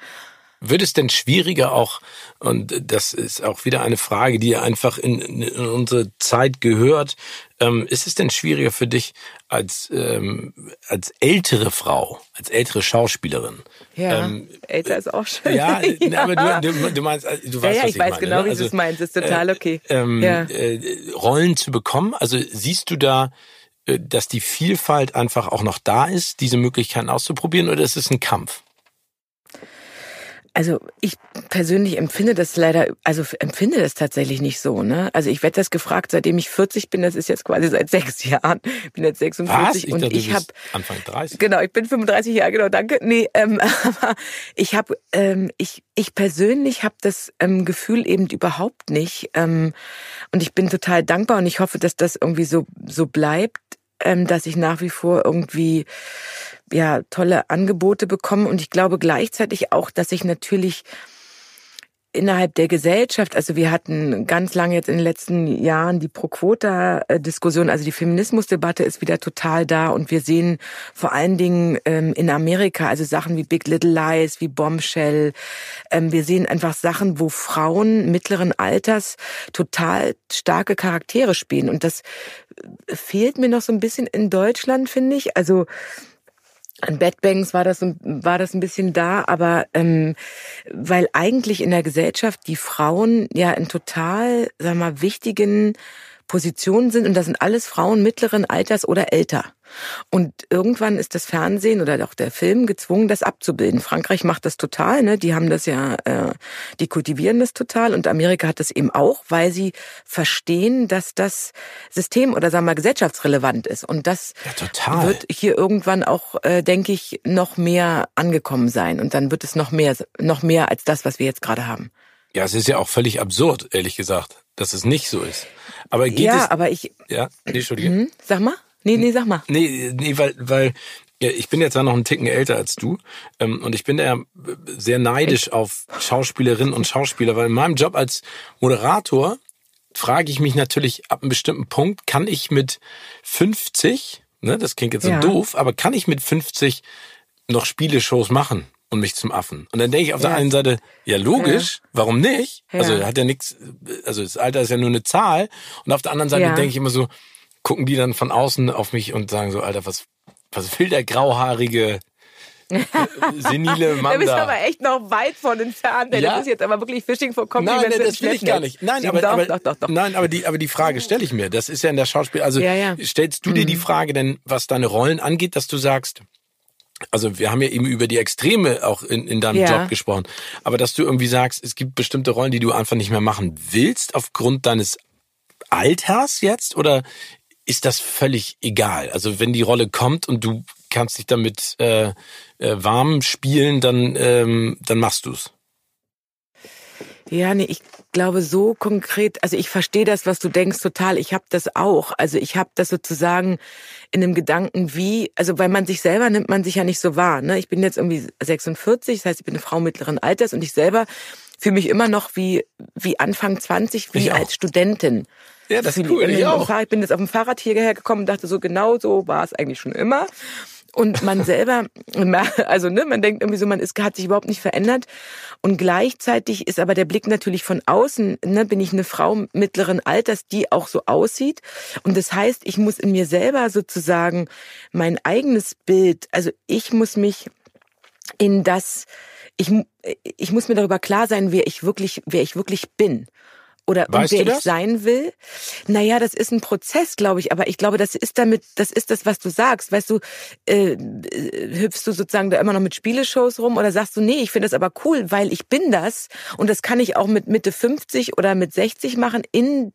Wird es denn schwieriger auch, und das ist auch wieder eine Frage, die einfach in, in unsere Zeit gehört, ähm, ist es denn schwieriger für dich als, ähm, als ältere Frau, als ältere Schauspielerin? Ja, ähm, älter ist auch schön. Ja, ja. aber du, du, du meinst, äh, du weißt, ja, ja, ich, ich weiß meine, genau, ne? wie also, du es meinst, ist total äh, okay. Ähm, ja. äh, Rollen zu bekommen, also siehst du da, äh, dass die Vielfalt einfach auch noch da ist, diese Möglichkeiten auszuprobieren, oder ist es ein Kampf? Also ich persönlich empfinde das leider, also empfinde das tatsächlich nicht so. Ne? Also ich werde das gefragt, seitdem ich 40 bin. Das ist jetzt quasi seit sechs Jahren. Ich bin jetzt 46 Was? und dachte, ich habe Anfang 30. Genau, ich bin 35 Jahre genau. Danke. Nee, ähm, aber ich habe, ähm, ich ich persönlich habe das ähm, Gefühl eben überhaupt nicht. Ähm, und ich bin total dankbar und ich hoffe, dass das irgendwie so so bleibt, ähm, dass ich nach wie vor irgendwie ja tolle Angebote bekommen. Und ich glaube gleichzeitig auch, dass ich natürlich innerhalb der Gesellschaft, also wir hatten ganz lange jetzt in den letzten Jahren die Pro-Quota-Diskussion, also die Feminismusdebatte ist wieder total da. Und wir sehen vor allen Dingen ähm, in Amerika, also Sachen wie Big Little Lies, wie Bombshell, ähm, wir sehen einfach Sachen, wo Frauen mittleren Alters total starke Charaktere spielen. Und das fehlt mir noch so ein bisschen in Deutschland, finde ich. Also an Bad Banks war das, war das ein bisschen da, aber ähm, weil eigentlich in der Gesellschaft die Frauen ja in total, sag mal, wichtigen Positionen sind und das sind alles Frauen mittleren Alters oder älter. Und irgendwann ist das Fernsehen oder auch der Film gezwungen, das abzubilden. Frankreich macht das total, ne? Die haben das ja, äh, die kultivieren das total und Amerika hat das eben auch, weil sie verstehen, dass das System oder sagen wir mal gesellschaftsrelevant ist. Und das ja, wird hier irgendwann auch, äh, denke ich, noch mehr angekommen sein. Und dann wird es noch mehr, noch mehr als das, was wir jetzt gerade haben. Ja, es ist ja auch völlig absurd, ehrlich gesagt, dass es nicht so ist. Aber geht ja, es, aber ich. Ja, nee, Entschuldige. Mhm, sag mal. Nee, nee, sag mal. Nee, nee, weil, weil Ja, ich bin jetzt ja noch einen Ticken älter als du ähm, und ich bin ja sehr neidisch auf Schauspielerinnen und Schauspieler, weil in meinem Job als Moderator frage ich mich natürlich ab einem bestimmten Punkt, kann ich mit 50, ne, das klingt jetzt so Ja. doof, aber kann ich mit 50 noch Spieleshows machen und mich zum Affen? Und dann denke ich auf der Ja. einen Seite, ja logisch, warum nicht? Ja. Also hat ja nichts, also das Alter ist ja nur eine Zahl und auf der anderen Seite Ja. denke ich immer so, gucken die dann von außen auf mich und sagen so, Alter, was, was will der grauhaarige, senile Da Mann bist du da? aber echt noch weit von entfernt. ey. Ja. Das ist jetzt aber wirklich Fishing for Nein, Compliments. nein, das will ich gar nicht. Nein, aber, doch, aber, doch, doch, doch. nein, aber die, aber die Frage stelle ich mir. Das ist ja in der Schauspiel. Also Ja, ja. stellst du dir Mhm. die Frage denn, was deine Rollen angeht, dass du sagst, also wir haben ja eben über die Extreme auch in, in deinem Ja. Job gesprochen, aber dass du irgendwie sagst, es gibt bestimmte Rollen, die du einfach nicht mehr machen willst aufgrund deines Alters jetzt oder ist das völlig egal? Also wenn die Rolle kommt und du kannst dich damit äh, äh, warm spielen, dann ähm, dann machst du's. Ja, nee, ich glaube so konkret, also ich verstehe das, was du denkst, total. Ich habe das auch. Also ich habe das sozusagen in einem Gedanken wie, also weil man sich selber nimmt man sich ja nicht so wahr. Ne? Ich bin jetzt irgendwie 46, das heißt, ich bin eine Frau mittleren Alters und ich selber fühle mich immer noch wie, wie Anfang 20, wie Ich auch. als Studentin. Ja, das ist cool. Ich, dem auch. Fahrrad- ich bin jetzt auf dem Fahrrad hierher gekommen und dachte so, genau so war es eigentlich schon immer. Und man selber, also ne, man denkt irgendwie so, man ist, hat sich überhaupt nicht verändert. Und gleichzeitig ist aber der Blick natürlich von außen, ne, bin ich eine Frau mittleren Alters, die auch so aussieht. Und das heißt, ich muss in mir selber sozusagen mein eigenes Bild, also ich muss mich in das, ich, ich muss mir darüber klar sein, wer ich wirklich, wer ich wirklich bin. Oder und Weißt wer du ich sein will. Naja, das ist ein Prozess, glaube ich, aber ich glaube, das ist damit, das ist das, was du sagst. Weißt du, äh, äh, hüpfst du sozusagen da immer noch mit Spieleshows rum oder sagst du, nee, ich finde das aber cool, weil ich bin das und das kann ich auch mit Mitte 50 oder mit 60 machen in,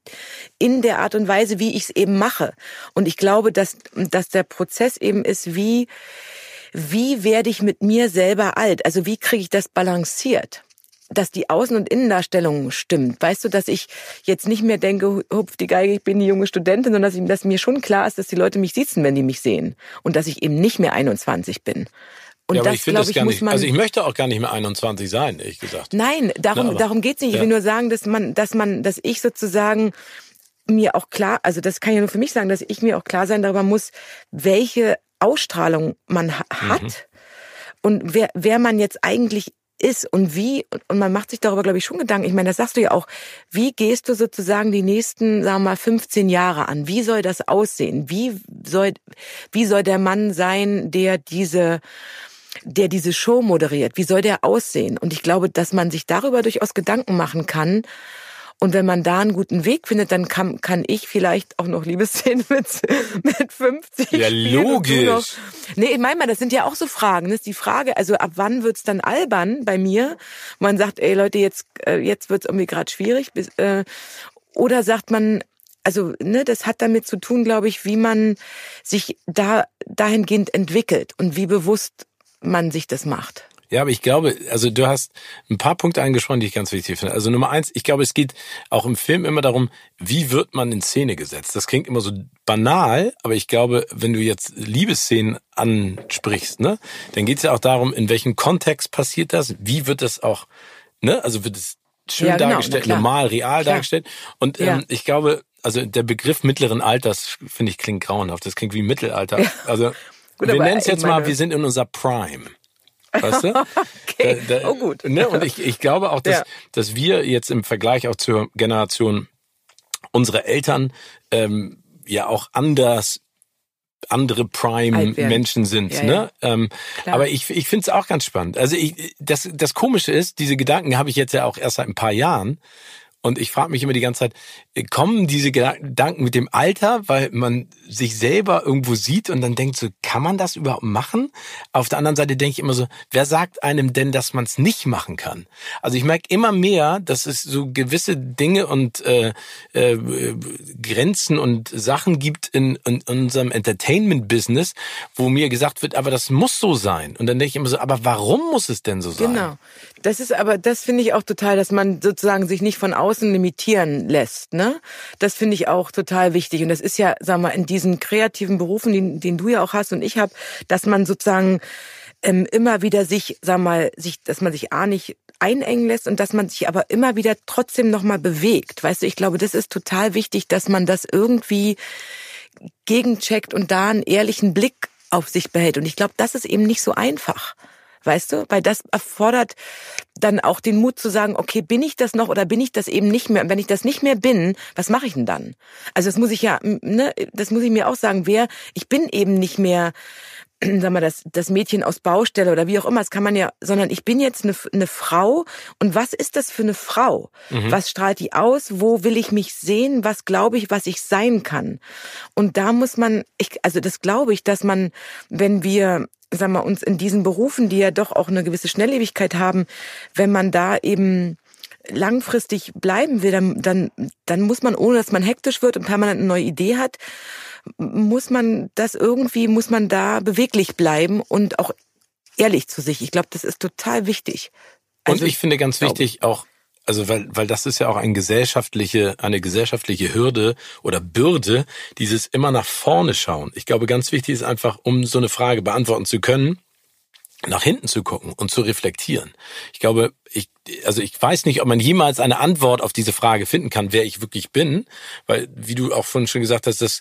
in der Art und Weise, wie ich es eben mache. Und ich glaube, dass, dass der Prozess eben ist, wie, wie werde ich mit mir selber alt? Also wie kriege ich das balanciert? Dass die Außen- und Innendarstellung stimmt. Weißt du, dass ich jetzt nicht mehr denke, hupf die Geige, ich bin die junge Studentin, sondern dass, ich, dass mir schon klar ist, dass die Leute mich sitzen, wenn die mich sehen. Und dass ich eben nicht mehr 21 bin. Und ja, aber das, ich finde glaube das ich, gar muss nicht. man. Also ich möchte auch gar nicht mehr 21 sein, ehrlich gesagt. Nein, darum, Na, darum geht's nicht. Ich ja. will nur sagen, dass man, dass man, dass ich sozusagen mir auch klar, also das kann ich ja nur für mich sagen, dass ich mir auch klar sein darüber muss, welche Ausstrahlung man ha hat Mhm. und wer, wer man jetzt eigentlich ist und wie, und- man macht sich darüber, glaube ich, schon Gedanken. Ich meine, das sagst du ja auch. Wie gehst du sozusagen die nächsten, sagen wir mal, 15 Jahre an? Wie soll das aussehen? Wie soll, wie soll der Mann sein, der diese, der diese Show moderiert? Wie soll der aussehen? Und ich glaube, dass man sich darüber durchaus Gedanken machen kann. Und wenn man da einen guten Weg findet, dann kann, kann ich vielleicht auch noch Liebesszenen mit, mit 50 Ja, logisch. Noch. Nee, ich meine mal, das sind ja auch so Fragen. Das ist die Frage, also ab wann wird's dann albern bei mir? Man sagt, ey Leute, jetzt, äh, jetzt wird's irgendwie gerade schwierig. Bis, äh, oder sagt man, also ne, das hat damit zu tun, glaube ich, wie man sich da dahingehend entwickelt und wie bewusst man sich das macht. Ja, aber ich glaube, also du hast ein paar Punkte angesprochen, die ich ganz wichtig finde. Also Nummer eins, ich glaube, es geht auch im Film immer darum, wie wird man in Szene gesetzt. Das klingt immer so banal, aber ich glaube, wenn du jetzt Liebesszenen ansprichst, ne, dann geht es ja auch darum, in welchem Kontext passiert das, wie wird das auch, ne, also wird es schön Ja, genau, na dargestellt, normal, real Klar. dargestellt. Und ähm, Ja. ich glaube, also der Begriff mittleren Alters, finde ich, klingt grauenhaft. Das klingt wie Mittelalter. Also Gut, wir nennen es jetzt mal, wir sind in unserer Prime. Weißt du? Okay, Da- da- oh gut. Ne? Und ich, ich glaube auch, dass, Ja. dass wir jetzt im Vergleich auch zur Generation unserer Eltern ähm, ja auch anders andere. Prime-Menschen sind. Ja, ne? ja. Ähm, aber ich, ich finde es auch ganz spannend. Also ich, das, das Komische ist, diese Gedanken habe ich jetzt ja auch erst seit ein paar Jahren. Und ich frage mich immer die ganze Zeit, äh, kommen diese Gedanken mit dem Alter, weil man sich selber irgendwo sieht und dann denkt so, kann man das überhaupt machen? Auf der anderen Seite denke ich immer so, wer sagt einem denn, dass man es nicht machen kann? Also ich merke immer mehr, dass es so gewisse Dinge und äh, äh, Grenzen und Sachen gibt in, in unserem Entertainment-Business, wo mir gesagt wird, aber das muss so sein. Und dann denke ich immer so, aber warum muss es denn so sein? Genau. Das ist aber, das finde ich auch total, dass man sozusagen sich nicht von außen limitieren lässt, ne? Das finde ich auch total wichtig. Und das ist ja, sag mal, in diesen kreativen Berufen, den, den du ja auch hast und ich habe, dass man sozusagen ähm, immer wieder sich, sag mal, sich, dass man sich A nicht einengen lässt und dass man sich aber immer wieder trotzdem nochmal bewegt. Weißt du, ich glaube, das ist total wichtig, dass man das irgendwie gegencheckt und da einen ehrlichen Blick auf sich behält. Und ich glaube, das ist eben nicht so einfach. Weißt du? Weil das erfordert dann auch den Mut zu sagen, okay, bin ich das noch oder bin ich das eben nicht mehr? Und wenn ich das nicht mehr bin, was mache ich denn dann? Also das muss ich ja, ne, das muss ich mir auch sagen, wer, ich bin eben nicht mehr sag mal, das, das Mädchen aus Baustelle oder wie auch immer, das kann man ja, sondern ich bin jetzt eine, eine Frau und was ist das für eine Frau? Mhm. Was strahlt die aus? Wo will ich mich sehen? Was glaube ich, was ich sein kann? Und da muss man, ich, also das glaube ich, dass man, wenn wir sagen wir, uns in diesen Berufen, die ja doch auch eine gewisse Schnelllebigkeit haben, wenn man da eben langfristig bleiben will, dann, dann, dann muss man, ohne dass man hektisch wird und permanent eine neue Idee hat, muss man das irgendwie, muss man da beweglich bleiben und auch ehrlich zu sich. Ich glaube, das ist total wichtig. Also, und ich finde ganz wichtig auch, also weil, weil das ist ja auch eine gesellschaftliche, eine gesellschaftliche Hürde oder Bürde, dieses immer nach vorne schauen. Ich glaube, ganz wichtig ist einfach, um so eine Frage beantworten zu können, nach hinten zu gucken und zu reflektieren. Ich glaube, ich, also ich weiß nicht, ob man jemals eine Antwort auf diese Frage finden kann, wer ich wirklich bin, weil, wie du auch vorhin schon gesagt hast, das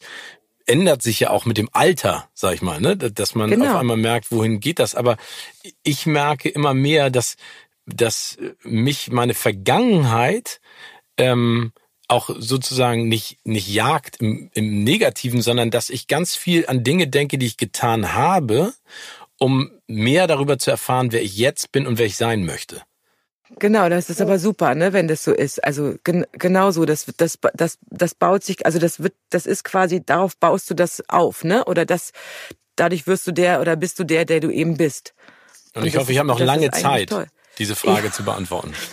ändert sich ja auch mit dem Alter, sag ich mal, ne? dass man genau. auf einmal merkt, wohin geht das. Aber ich merke immer mehr, dass, dass mich meine Vergangenheit ähm, auch sozusagen nicht, nicht jagt im, im Negativen, sondern dass ich ganz viel an Dinge denke, die ich getan habe, um mehr darüber zu erfahren, wer ich jetzt bin und wer ich sein möchte. Genau, das ist aber super, ne, wenn das so ist. Also gen genau so, das, das, das, das baut sich, also das wird, das ist quasi, darauf baust du das auf, ne? Oder das, dadurch wirst du der oder bist du der, der du eben bist. Und, Und ich hoffe, ich habe noch lange Zeit, diese Frage ja. zu beantworten.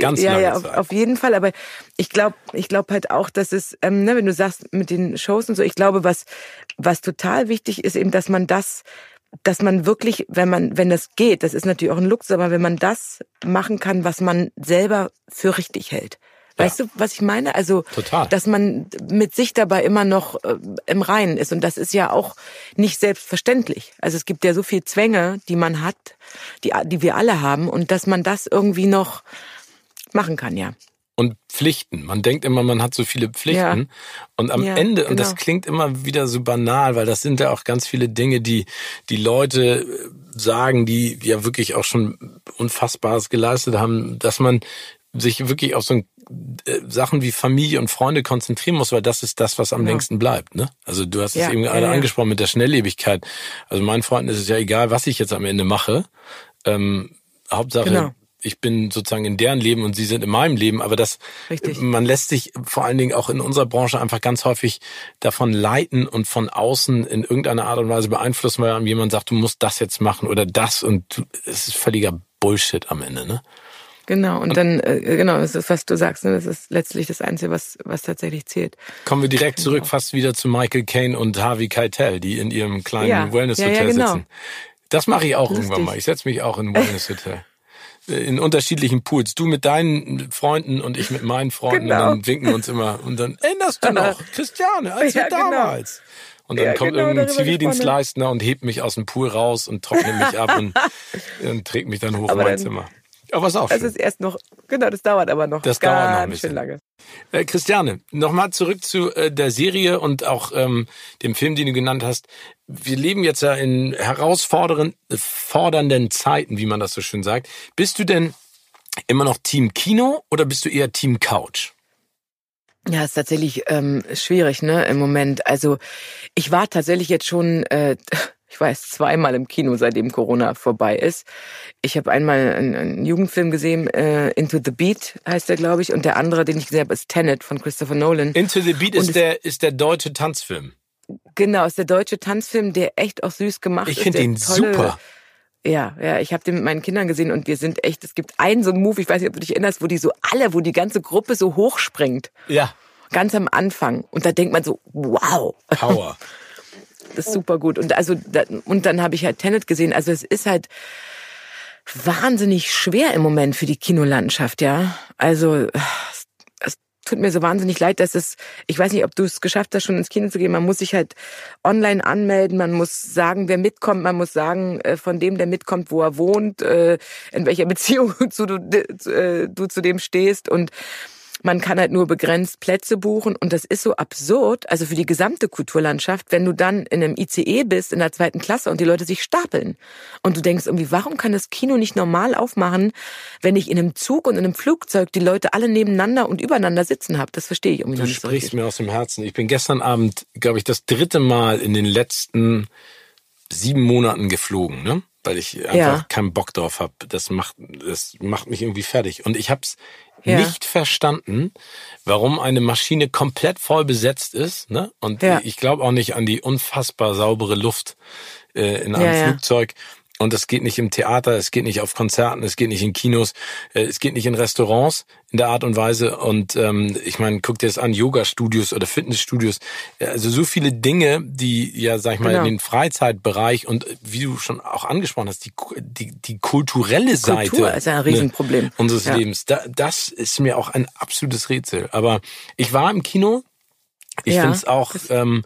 Ganz ja, lange ja, auf, auf, jeden Fall. Aber ich glaube, ich glaube halt auch, dass es, ähm, ne, wenn du sagst mit den Shows und so, ich glaube, was was total wichtig ist, eben, dass man das dass man wirklich, wenn man, wenn das geht, das ist natürlich auch ein Luxus, aber wenn man das machen kann, was man selber für richtig hält. Weißt ja. du, was ich meine? Also, Total. dass man mit sich dabei immer noch äh, im Reinen ist. Und das ist ja auch nicht selbstverständlich. Also es gibt ja so viel Zwänge, die man hat, die, die wir alle haben. Und dass man das irgendwie noch machen kann, ja und Pflichten. Man denkt immer, man hat so viele Pflichten. Ja. Und am ja, Ende, genau. und das genau. klingt immer wieder so banal, weil das sind ja auch ganz viele Dinge, die die Leute äh, sagen, die ja wirklich auch schon Unfassbares geleistet haben, dass man sich wirklich auf so ein, äh, Sachen wie Familie und Freunde konzentrieren muss, weil das ist das, was am genau. längsten bleibt. Ne? Also du hast ja, es eben gerade angesprochen mit der Schnelllebigkeit. Also meinen Freunden ist es ja egal, was ich jetzt am Ende mache. Ähm, Hauptsache, genau ich bin sozusagen in deren Leben und sie sind in meinem Leben, aber das, Richtig. man lässt sich vor allen Dingen auch in unserer Branche einfach ganz häufig davon leiten und von außen in irgendeiner Art und Weise beeinflussen, weil einem jemand sagt, du musst das jetzt machen oder das und es ist völliger Bullshit am Ende, ne? Genau, und, und dann, äh, genau, das ist, was du sagst, ne? das ist letztlich das Einzige, was, was tatsächlich zählt. Kommen wir direkt zurück, genau. fast wieder zu Michael Caine und Harvey Keitel, die in ihrem kleinen ja. Wellness-Hotel ja, ja, genau. sitzen. Das mache ich auch Lustig. irgendwann mal. Ich setze mich auch in ein Wellness-Hotel in unterschiedlichen Pools. Du mit deinen Freunden und ich mit meinen Freunden genau. und dann winken wir uns immer und dann erinnerst du noch, Christiane, als ja, wir genau. damals. Genau. Und dann ja, kommt genau, irgendein Zivildienstleister und hebt mich aus dem Pool raus und trocknet mich ab und, und trägt mich dann hoch aber in mein dann, Zimmer. Aber ist auch schön. Das ist erst noch, genau, das dauert aber noch das ganz dauert noch ein bisschen. schön lange. Äh, Christiane, nochmal zurück zu äh, der Serie und auch ähm, dem Film, den du genannt hast. Wir leben jetzt ja in herausfordernden fordernden Zeiten, wie man das so schön sagt. Bist du denn immer noch Team Kino oder bist du eher Team Couch? Ja, ist tatsächlich ähm, schwierig, ne, im Moment. Also ich war tatsächlich jetzt schon äh, ich weiß, zweimal im Kino, seitdem Corona vorbei ist. Ich habe einmal einen, einen, Jugendfilm gesehen, äh, Into the Beat heißt der, glaube ich, und der andere, den ich gesehen habe, ist Tenet von Christopher Nolan. Into the Beat ist der, ist der deutsche Tanzfilm. Genau, ist der deutsche Tanzfilm, der echt auch süß gemacht ich ist. Ich finde ihn tolle, super. Ja, ja, ich habe den mit meinen Kindern gesehen und wir sind echt, es gibt einen so einen Move, ich weiß nicht, ob du dich erinnerst, wo die so alle, wo die ganze Gruppe so hochspringt. Ja. Ganz am Anfang. Und da denkt man so, wow. Power. Ist super gut. Und also und dann habe ich halt Tenet gesehen. Also es ist halt wahnsinnig schwer im Moment für die Kinolandschaft, ja. Also es tut mir so wahnsinnig leid, dass es, ich weiß nicht, ob du es geschafft hast, schon ins Kino zu gehen. Man muss sich halt online anmelden, man muss sagen, wer mitkommt, man muss sagen, äh, von dem, der mitkommt, wo er wohnt, äh, in welcher Beziehung du, du, äh, du zu dem stehst und man kann halt nur begrenzt Plätze buchen und das ist so absurd, also für die gesamte Kulturlandschaft, wenn du dann in einem ICE bist in der zweiten Klasse und die Leute sich stapeln und du denkst irgendwie, warum kann das Kino nicht normal aufmachen, wenn ich in einem Zug und in einem Flugzeug die Leute alle nebeneinander und übereinander sitzen habe? Das verstehe ich irgendwie du nicht so sprichst mir aus dem Herzen. Ich bin gestern Abend, glaube ich, das dritte Mal in den letzten sieben Monaten geflogen, ne? weil ich einfach ja. keinen Bock drauf habe. Das macht, das macht mich irgendwie fertig. Und ich habe es ja. nicht verstanden, warum eine Maschine komplett voll besetzt ist. Ne? Und ja. ich glaube auch nicht an die unfassbar saubere Luft äh, in einem Flugzeug. Und es geht nicht im Theater, es geht nicht auf Konzerten, es geht nicht in Kinos, äh, es geht nicht in Restaurants in der Art und Weise. Und ähm, ich meine, guck dir das an, Yoga-Studios oder Fitnessstudios. Also so viele Dinge, die ja, sag ich mal, genau. in den Freizeitbereich und wie du schon auch angesprochen hast, die, die, die kulturelle Seite Kultur ist ein ne, Riesenproblem. Ne, unseres ja. Lebens. Da, das ist mir auch ein absolutes Rätsel. Aber ich war im Kino. Ich ja, finde es auch ähm,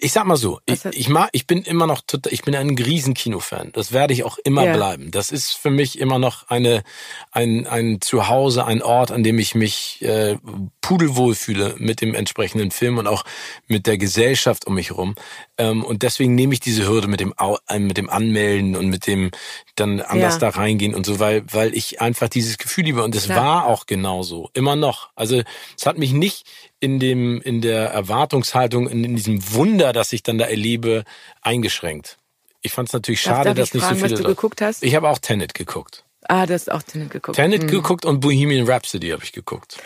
ich sag mal so, ich, ich, mag, ich bin immer noch total, ich bin ein riesen Kinofan. Das werde ich auch immer ja. bleiben. Das ist für mich immer noch eine, ein, ein Zuhause, ein Ort, an dem ich mich äh, pudelwohl fühle mit dem entsprechenden Film und auch mit der Gesellschaft um mich herum. Ähm, und deswegen nehme ich diese Hürde mit dem, äh, mit dem Anmelden und mit dem dann anders ja. da reingehen und so, weil, weil ich einfach dieses Gefühl liebe. Und es war auch genauso, immer noch. Also es hat mich nicht in dem, in der Erwartungshaltung, in, in diesem Wunder, das ich dann da erlebe, eingeschränkt. Ich fand es natürlich schade, darf dass nicht fragen, so viele. Was du geguckt hast? Ich habe auch Tenet geguckt. Ah, du hast auch Tenet geguckt. Tenet hm. geguckt und Bohemian Rhapsody habe ich geguckt.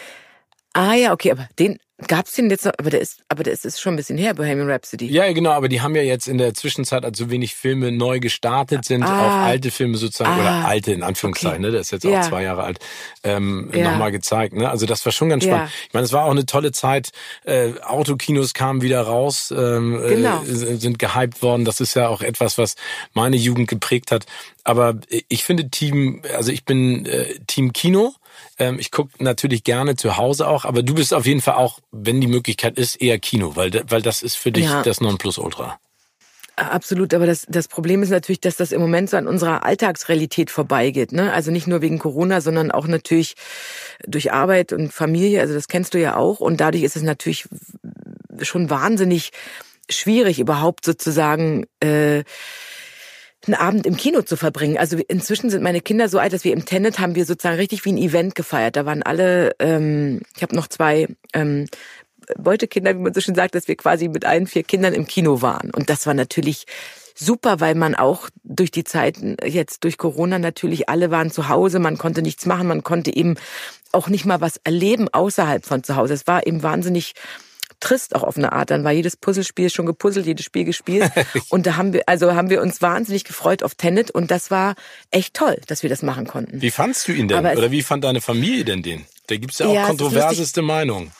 Ah ja, okay, aber den, Gab's den jetzt noch? Aber der ist, aber der ist, ist schon ein bisschen her, Bohemian Rhapsody. Ja, genau, aber die haben ja jetzt in der Zwischenzeit, als so wenig Filme neu gestartet sind, ah. auf alte Filme sozusagen, ah. oder alte in Anführungszeichen, okay. ne? Der ist jetzt ja. auch zwei Jahre alt, ähm, ja. nochmal gezeigt. Ne? Also das war schon ganz spannend. Ja. Ich meine, es war auch eine tolle Zeit. Äh, Autokinos kamen wieder raus, ähm, äh, genau. äh, sind gehypt worden. Das ist ja auch etwas, was meine Jugend geprägt hat. Aber ich finde Team, also ich bin äh, Team Kino. Ähm, ich gucke natürlich gerne zu Hause auch, aber du bist auf jeden Fall auch, wenn die Möglichkeit ist, eher Kino, weil, weil das ist für dich ja. das Nonplusultra. Absolut, aber das, das Problem ist natürlich, dass das im Moment so an unserer Alltagsrealität vorbeigeht. Ne? Also nicht nur wegen Corona, sondern auch natürlich durch Arbeit und Familie. Also das kennst du ja auch. Und dadurch ist es natürlich schon wahnsinnig schwierig, überhaupt sozusagen äh, einen Abend im Kino zu verbringen. Also inzwischen sind meine Kinder so alt, dass wir im Tenet haben wir sozusagen richtig wie ein Event gefeiert. Da waren alle, ähm, ich habe noch zwei ähm, Beutekinder, wie man so schön sagt, dass wir quasi mit allen vier Kindern im Kino waren. Und das war natürlich super, weil man auch durch die Zeiten jetzt durch Corona natürlich alle waren zu Hause, man konnte nichts machen, man konnte eben auch nicht mal was erleben außerhalb von zu Hause. Es war eben wahnsinnig trist auch auf eine Art. Dann war jedes Puzzlespiel schon gepuzzelt, jedes Spiel gespielt. und da haben wir, also haben wir uns wahnsinnig gefreut auf Tenet und das war echt toll, dass wir das machen konnten. Wie fandst du ihn denn? Oder wie fand deine Familie denn den? Da gibt's ja auch ja, kontroverseste Meinungen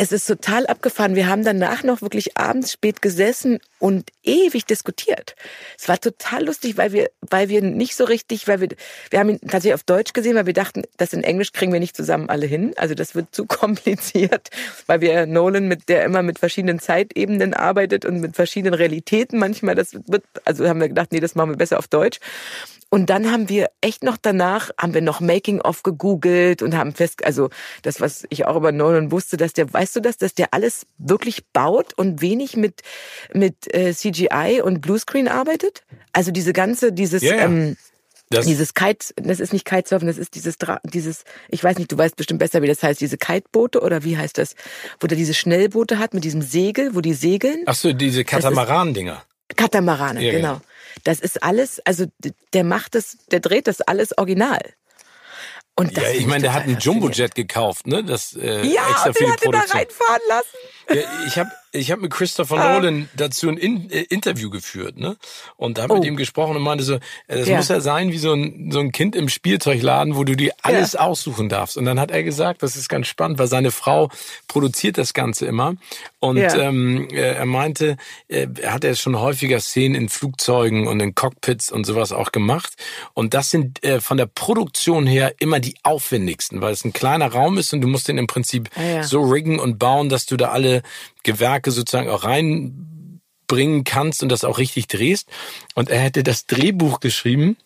es ist total abgefahren. Wir haben danach noch wirklich abends spät gesessen und ewig diskutiert. Es war total lustig, weil wir, weil wir nicht so richtig, weil wir, wir haben ihn tatsächlich auf Deutsch gesehen, weil wir dachten, das in Englisch kriegen wir nicht zusammen alle hin. Also das wird zu kompliziert, weil wir Nolan mit, der immer mit verschiedenen Zeitebenen arbeitet und mit verschiedenen Realitäten manchmal, das wird, also haben wir gedacht, nee, das machen wir besser auf Deutsch. Und dann haben wir echt noch danach, haben wir noch Making-of gegoogelt und haben fest, also das, was ich auch über Nolan wusste, dass der, weißt du das, dass der alles wirklich baut und wenig mit, mit äh, CGI und Bluescreen arbeitet? Also diese ganze, dieses, yeah. ähm, das dieses Kite, das ist nicht Kitesurfen, das ist dieses, dieses, ich weiß nicht, du weißt bestimmt besser, wie das heißt, diese Kiteboote oder wie heißt das, wo der diese Schnellboote hat mit diesem Segel, wo die segeln. Ach so, diese Katamaran-Dinger. Katamarane, ja, genau. genau. Das ist alles, also der macht das, der dreht das alles original. Und das ja, ich meine, der hat einen Jumbojet gekauft, ne? Das äh, ja, extra und den hat er da reinfahren lassen. Ja, ich habe ich habe mit Christopher ah. Nolan dazu ein In äh, Interview geführt, ne? Und da habe oh. mit ihm gesprochen und meinte so, äh, das ja. muss ja sein wie so ein, so ein Kind im Spielzeugladen, wo du dir alles ja. aussuchen darfst. Und dann hat er gesagt, das ist ganz spannend, weil seine Frau produziert das Ganze immer. Und ja. ähm, äh, er meinte, äh, er hat ja schon häufiger Szenen in Flugzeugen und in Cockpits und sowas auch gemacht. Und das sind äh, von der Produktion her immer die aufwendigsten, weil es ein kleiner Raum ist und du musst den im Prinzip ah, so riggen und bauen, dass du da alle Gewerke sozusagen auch reinbringen kannst und das auch richtig drehst. Und er hätte das Drehbuch geschrieben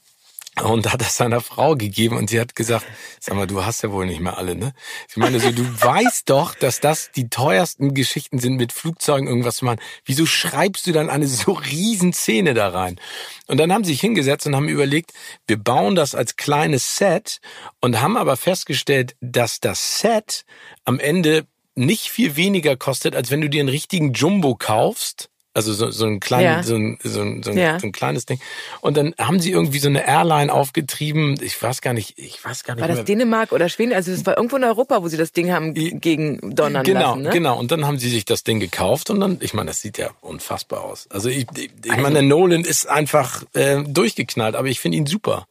und hat das seiner Frau gegeben und sie hat gesagt, sag mal, du hast ja wohl nicht mehr alle, ne? Ich meine, so, du weißt doch, dass das die teuersten Geschichten sind, mit Flugzeugen irgendwas zu machen. Wieso schreibst du dann eine so riesen Szene da rein? Und dann haben sie sich hingesetzt und haben überlegt, wir bauen das als kleines Set und haben aber festgestellt, dass das Set am Ende nicht viel weniger kostet, als wenn du dir einen richtigen Jumbo kaufst. Also so, so ein kleines, ja. so, ein, so, ein, so, ein, ja. so ein kleines Ding. Und dann haben sie irgendwie so eine Airline aufgetrieben. Ich weiß gar nicht, ich weiß gar nicht. War das mehr. Dänemark oder Schweden? Also es war irgendwo in Europa, wo sie das Ding haben gegen donnern genau, lassen. Ne? Genau, Und dann haben sie sich das Ding gekauft und dann, ich meine, das sieht ja unfassbar aus. Also ich, ich, ich also, meine, Nolan ist einfach äh, durchgeknallt, aber ich finde ihn super.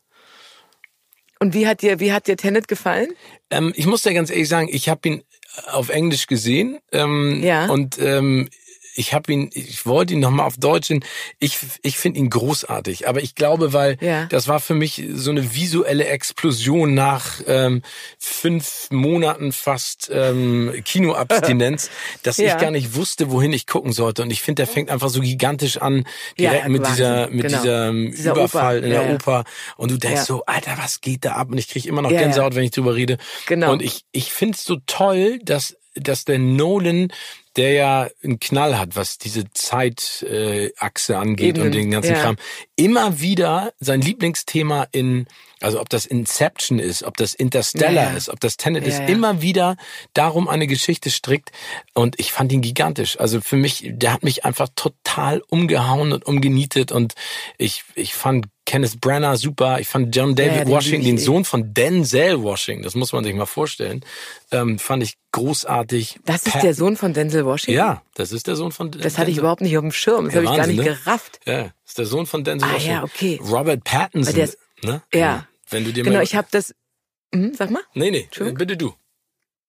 Und wie hat dir, wie hat dir Tenet gefallen? Ähm, ich muss dir ganz ehrlich sagen, ich habe ihn auf Englisch gesehen. Ähm, ja. Und ähm, ich habe ihn, ich wollte ihn nochmal auf Deutsch sehen. Ich, ich finde ihn großartig. Aber ich glaube, weil ja. das war für mich so eine visuelle Explosion nach ähm, fünf Monaten fast ähm, Kinoabstinenz, dass ja. ich gar nicht wusste, wohin ich gucken sollte. Und ich finde, der fängt einfach so gigantisch an, direkt ja, mit dieser, mit genau. diesem dieser Überfall Oper. in der Oper. Und du denkst so, Alter, was geht da ab? Und ich kriege immer noch Gänsehaut, wenn ich drüber rede. Genau. Und ich, ich finde es so toll, dass dass der Nolan der ja einen Knall hat, was diese Zeitachse äh, angeht Eben, und den ganzen ja. Kram, immer wieder sein Lieblingsthema in, also ob das Inception ist, ob das Interstellar ja, ja. ist, ob das Tenet ist, immer wieder darum eine Geschichte strickt. Und ich fand ihn gigantisch. Also für mich, der hat mich einfach total umgehauen und umgenietet und ich, ich fand Kenneth Branagh super. Ich fand John David ja, den Washington, den Sohn von Denzel Washington, das muss man sich mal vorstellen, ähm, fand ich großartig. Das ist der Sohn von Denzel Washington? Ja, das ist der Sohn von Denzel. Das hatte ich überhaupt nicht auf dem Schirm. Das ja, habe ich gar nicht ne? gerafft. Ja, das ist der Sohn von Denzel ah, Washington. ja, okay. Robert Pattinson. Ne? Ja. Wenn du dir genau, ich habe das... Hm, sag mal. Nee, nee, bitte du.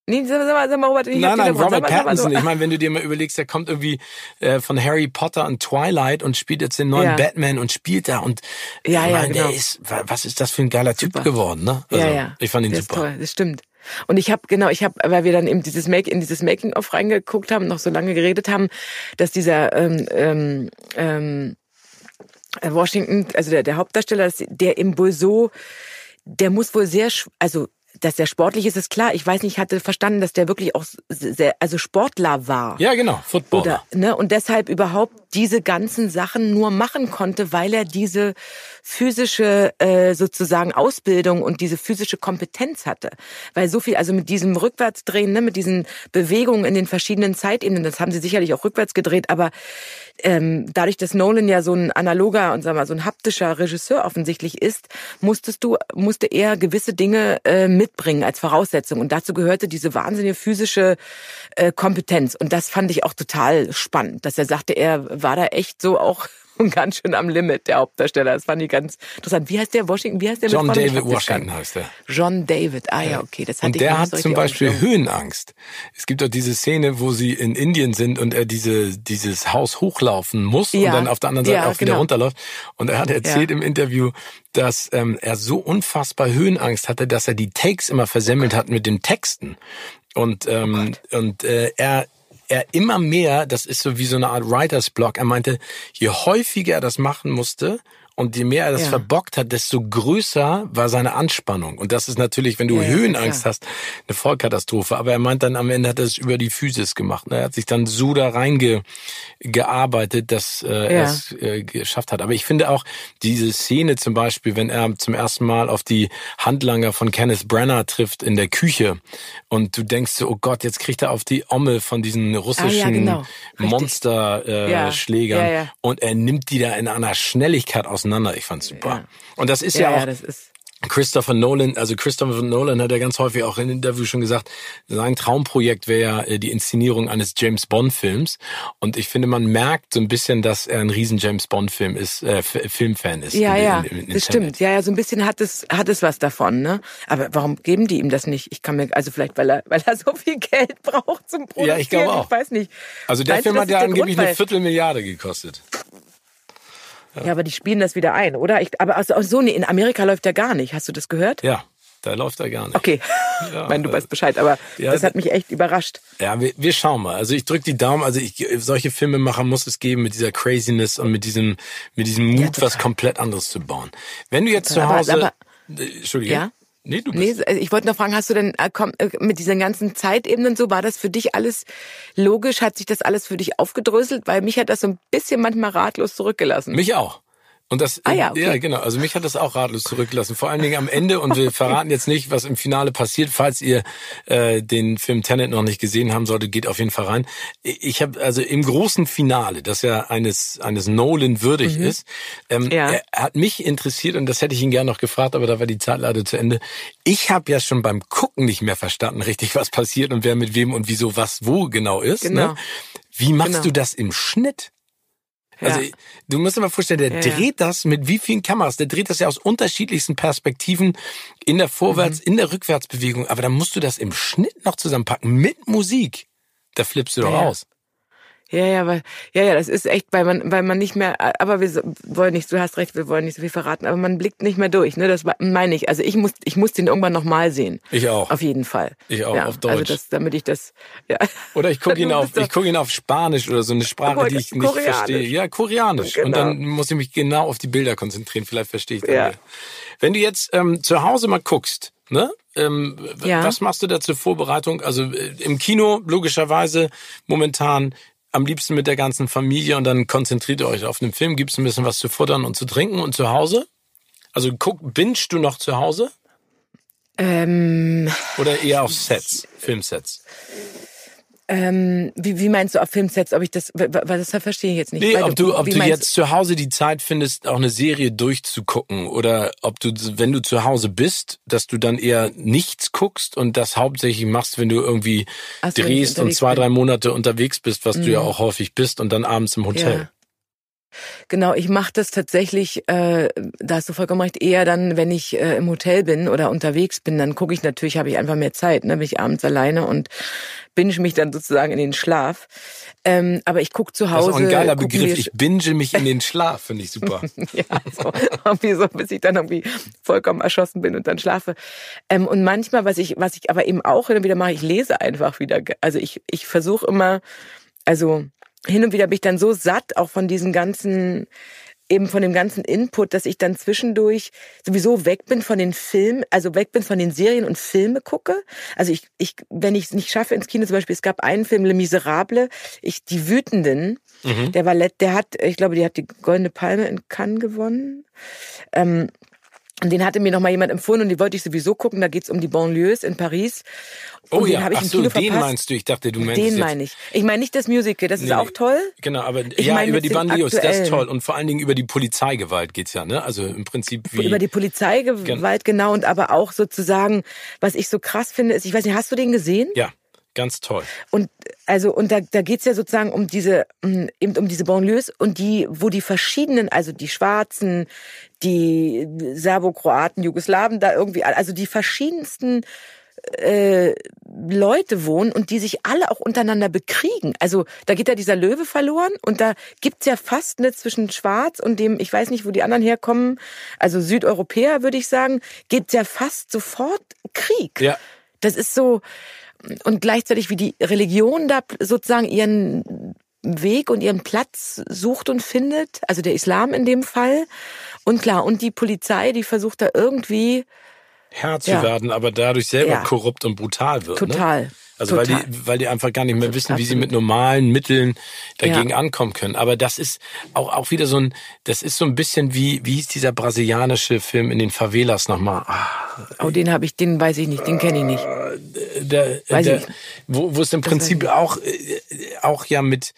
Nee, sag mal, sag mal Robert, ich nein, nein, Robert Pattinson. Ich meine, wenn du dir mal überlegst, der kommt irgendwie äh, von Harry Potter und Twilight und spielt jetzt den neuen ja. Batman und spielt da und ja, ja, meine, genau. der ist, was ist das für ein geiler super. Typ geworden, ne? Also, ja, ja. Ich fand ihn der super. Ist toll, das stimmt. Und ich habe genau, ich habe, weil wir dann eben dieses Make in dieses Making of reingeguckt haben, noch so lange geredet haben, dass dieser ähm, ähm, ähm, Washington, also der, der Hauptdarsteller, der im wohl so, der muss wohl sehr, also dass der sportlich ist, ist klar. Ich weiß nicht, ich hatte verstanden, dass der wirklich auch sehr, also Sportler war. Ja, genau, Footballer. Oder, ne, und deshalb überhaupt diese ganzen Sachen nur machen konnte, weil er diese physische äh, sozusagen Ausbildung und diese physische Kompetenz hatte. Weil so viel, also mit diesem Rückwärtsdrehen, ne, mit diesen Bewegungen in den verschiedenen Zeitebenen, das haben sie sicherlich auch rückwärts gedreht, aber ähm, dadurch, dass Nolan ja so ein analoger und wir mal, so ein haptischer Regisseur offensichtlich ist, musstest du, musste er gewisse Dinge äh, mitbringen als Voraussetzung. Und dazu gehörte diese wahnsinnige physische äh, Kompetenz. Und das fand ich auch total spannend, dass er sagte, er war da echt so auch ganz schön am Limit, der Hauptdarsteller. Das fand ich ganz interessant. Wie heißt der Washington? Wie heißt der? John David Washington heißt der. John David. Ah ja, okay. Das hatte und der hat so zum Beispiel Höhenangst. Es gibt doch diese Szene, wo sie in Indien sind und er diese dieses Haus hochlaufen muss ja. und dann auf der anderen Seite ja, auch wieder genau. runterläuft. Und er hat erzählt ja. im Interview, dass ähm, er so unfassbar Höhenangst hatte, dass er die Takes immer versemmelt hat mit den Texten. Und ähm, oh und äh, er er immer mehr, das ist so wie so eine Art Writers Block, er meinte, je häufiger er das machen musste, und je mehr er das ja. verbockt hat, desto größer war seine Anspannung. Und das ist natürlich, wenn du ja, Höhenangst ja, hast, eine Vollkatastrophe. Aber er meint dann am Ende hat er es über die Physis gemacht. Er hat sich dann so da reingearbeitet, dass äh, er es äh, geschafft hat. Aber ich finde auch diese Szene zum Beispiel, wenn er zum ersten Mal auf die Handlanger von Kenneth Brenner trifft in der Küche und du denkst so, oh Gott, jetzt kriegt er auf die Omme von diesen russischen ah, genau. Monsterschlägern äh, und er nimmt die da in einer Schnelligkeit aus auseinander. Ich fand's super. Ja. Und das ist ja, ja auch, das ist Christopher Nolan, also Christopher Nolan hat ja ganz häufig auch in Interviews schon gesagt, sein Traumprojekt wäre ja äh, die Inszenierung eines James Bond Films. Und ich finde, man merkt so ein bisschen, dass er ein riesen James Bond Film ist, äh, Filmfan ist. Ja, in, ja, in, in, das stimmt. Ja, ja, so ein bisschen hat es, hat es was davon, ne? Aber warum geben die ihm das nicht? Ich kann mir, also vielleicht, weil er, weil er so viel Geld braucht zum Produzieren. Ja, ich glaube auch. Ich weiß nicht. Also der Film hat ja angeblich Grund, eine Viertelmilliarde gekostet. Ja. ja. aber die spielen das wieder ein, oder? Ich, aber also, so, nee, in Amerika läuft der gar nicht. Hast du das gehört? Ja, da läuft er gar nicht. Okay, ja, ich meine, du weißt Bescheid, aber ja, das hat mich echt überrascht. Ja, wir, wir schauen mal. Also ich drücke die Daumen. Also ich, solche Filmemacher muss es geben mit dieser Craziness und mit diesem mit diesem Mut, ja, was komplett anderes zu bauen. Wenn du jetzt total. zu Hause, aber, aber, äh, Entschuldige. Ja? Nee, du bist. Nee, also ich wollte noch fragen, hast du denn äh, komm, äh, mit diesen ganzen Zeitebenen so, war das für dich alles logisch? Hat sich das alles für dich aufgedröselt? Weil mich hat das so ein bisschen manchmal ratlos zurückgelassen. Mich auch. Und das, ah, ja, okay. ja, genau. Also mich hat das auch ratlos zurückgelassen. Vor allen Dingen am Ende. Und wir verraten jetzt nicht, was im Finale passiert. Falls ihr äh, den Film Tenet noch nicht gesehen haben solltet, geht auf jeden Fall rein. Ich habe also im großen Finale, das ja eines eines Nolan würdig mhm. ist, ähm, ja. hat mich interessiert und das hätte ich ihn gerne noch gefragt, aber da war die Zeit leider zu Ende. Ich habe ja schon beim Gucken nicht mehr verstanden, richtig, was passiert und wer mit wem und wieso was wo genau ist. Ne? Genau. Ne? Wie machst genau. du das im Schnitt? Also ja. du musst dir mal vorstellen, der ja, dreht das mit wie vielen Kameras? Der dreht das ja aus unterschiedlichsten Perspektiven in der Vorwärts-, mhm. in der Rückwärtsbewegung. Aber dann musst du das im Schnitt noch zusammenpacken mit Musik. Da flippst du doch aus. Ja, ja, weil, ja, ja, das ist echt, weil man, weil man nicht mehr, aber wir wollen nicht, du hast recht, wir wollen nicht so viel verraten, aber man blickt nicht mehr durch, ne, das meine ich. Also ich muss, ich muss den irgendwann nochmal sehen. Ich auch. Auf jeden Fall. Ich auch, ja, auf Deutsch. Also das, damit ich das, ja. Oder ich gucke ihn auf, ich gucke ihn auf Spanisch oder so eine Sprache, die ich nicht verstehe. Ja, Koreanisch. Genau. Und dann muss ich mich genau auf die Bilder konzentrieren, vielleicht verstehe ich dann ja. mehr. Wenn du jetzt ähm, zu Hause mal guckst, ne? Ähm, ja. Was machst du da zur Vorbereitung? Also äh, im Kino logischerweise momentan am liebsten mit der ganzen Familie und dann konzentriert ihr euch auf den Film, gibt's ein bisschen was zu futtern und zu trinken und zu Hause? Also guck, bingst du noch zu Hause? Ähm, Oder eher auf Sets, Filmsets? Ähm, wie, wie meinst du auf Filmsets, ob ich das, weil das verstehe ich jetzt nicht. Nee, ob du, ob du jetzt zu Hause die Zeit findest, auch eine Serie durchzugucken oder ob du, wenn du zu Hause bist, dass du dann eher nichts guckst und das hauptsächlich machst, wenn du irgendwie Ach, drehst und zwei, drei Monate unterwegs bist, was mhm. du ja mhm. auch häufig bist und dann abends im Hotel. Ja. Genau, ich mache das tatsächlich, äh, da hast du vollkommen recht, eher dann, wenn ich äh, im Hotel bin oder unterwegs bin, dann gucke ich natürlich, habe ich einfach mehr Zeit, ne, bin ich abends alleine und binge mich dann sozusagen in den Schlaf. Ähm, aber ich gucke zu Hause. Das ist auch ein geiler Begriff. Ich binge mich in den Schlaf, finde ich super. ja, so, irgendwie so, bis ich dann irgendwie vollkommen erschossen bin und dann schlafe. Ähm, und manchmal, was ich, was ich aber eben auch immer wieder mache, ich lese einfach wieder. Also ich, ich versuche immer, also hin und wieder bin ich dann so satt, auch von diesen ganzen eben von dem ganzen Input, dass ich dann zwischendurch sowieso weg bin von den Filmen, also weg bin von den Serien und Filme gucke. Also ich, ich wenn ich es nicht schaffe ins Kino zum Beispiel, es gab einen Film, Le Miserable, ich, die Wütenden, mhm. der war, der hat, ich glaube, die hat die Goldene Palme in Cannes gewonnen. Ähm, den hatte mir noch mal jemand empfohlen und die wollte ich sowieso gucken. Da geht's um die Banlieues in Paris. Und oh ja, ach so, den verpasst. meinst du? Ich dachte, du meinst Den meine ich. Ich meine nicht das Musical, das nee, ist auch toll. Genau, aber ich ja, über die Banlieues, das ist toll. Und vor allen Dingen über die Polizeigewalt geht's ja, ne? Also im Prinzip wie... Über die Polizeigewalt, genau. Und aber auch sozusagen, was ich so krass finde, ist, ich weiß nicht, hast du den gesehen? Ja. Ganz toll. Und also und da, da geht's ja sozusagen um diese mm, eben um diese Banlieues und die wo die verschiedenen also die Schwarzen, die Serbokroaten, Jugoslawen da irgendwie also die verschiedensten äh, Leute wohnen und die sich alle auch untereinander bekriegen. Also da geht ja dieser Löwe verloren und da gibt's ja fast ne, zwischen Schwarz und dem, ich weiß nicht, wo die anderen herkommen, also Südeuropäer würde ich sagen, gibt's ja fast sofort Krieg. Ja. Das ist so, und gleichzeitig wie die Religion da sozusagen ihren Weg und ihren Platz sucht und findet, also der Islam in dem Fall. Und klar, und die Polizei, die versucht da irgendwie Herr zu ja. werden, aber dadurch selber ja. korrupt und brutal wird. Ne? Total. Ne? Also Total. weil die, weil die einfach gar nicht mehr wissen, wie sie mit normalen Mitteln dagegen ja. ankommen können. Aber das ist auch, auch wieder so ein, das ist so ein bisschen wie, wie hieß dieser brasilianische Film in den Favelas nochmal? Ah, oh, den habe ich, den weiß ich nicht, den kenne ich nicht. Der, weiß der, ich. Wo, wo es im Prinzip auch, äh, auch ja mit,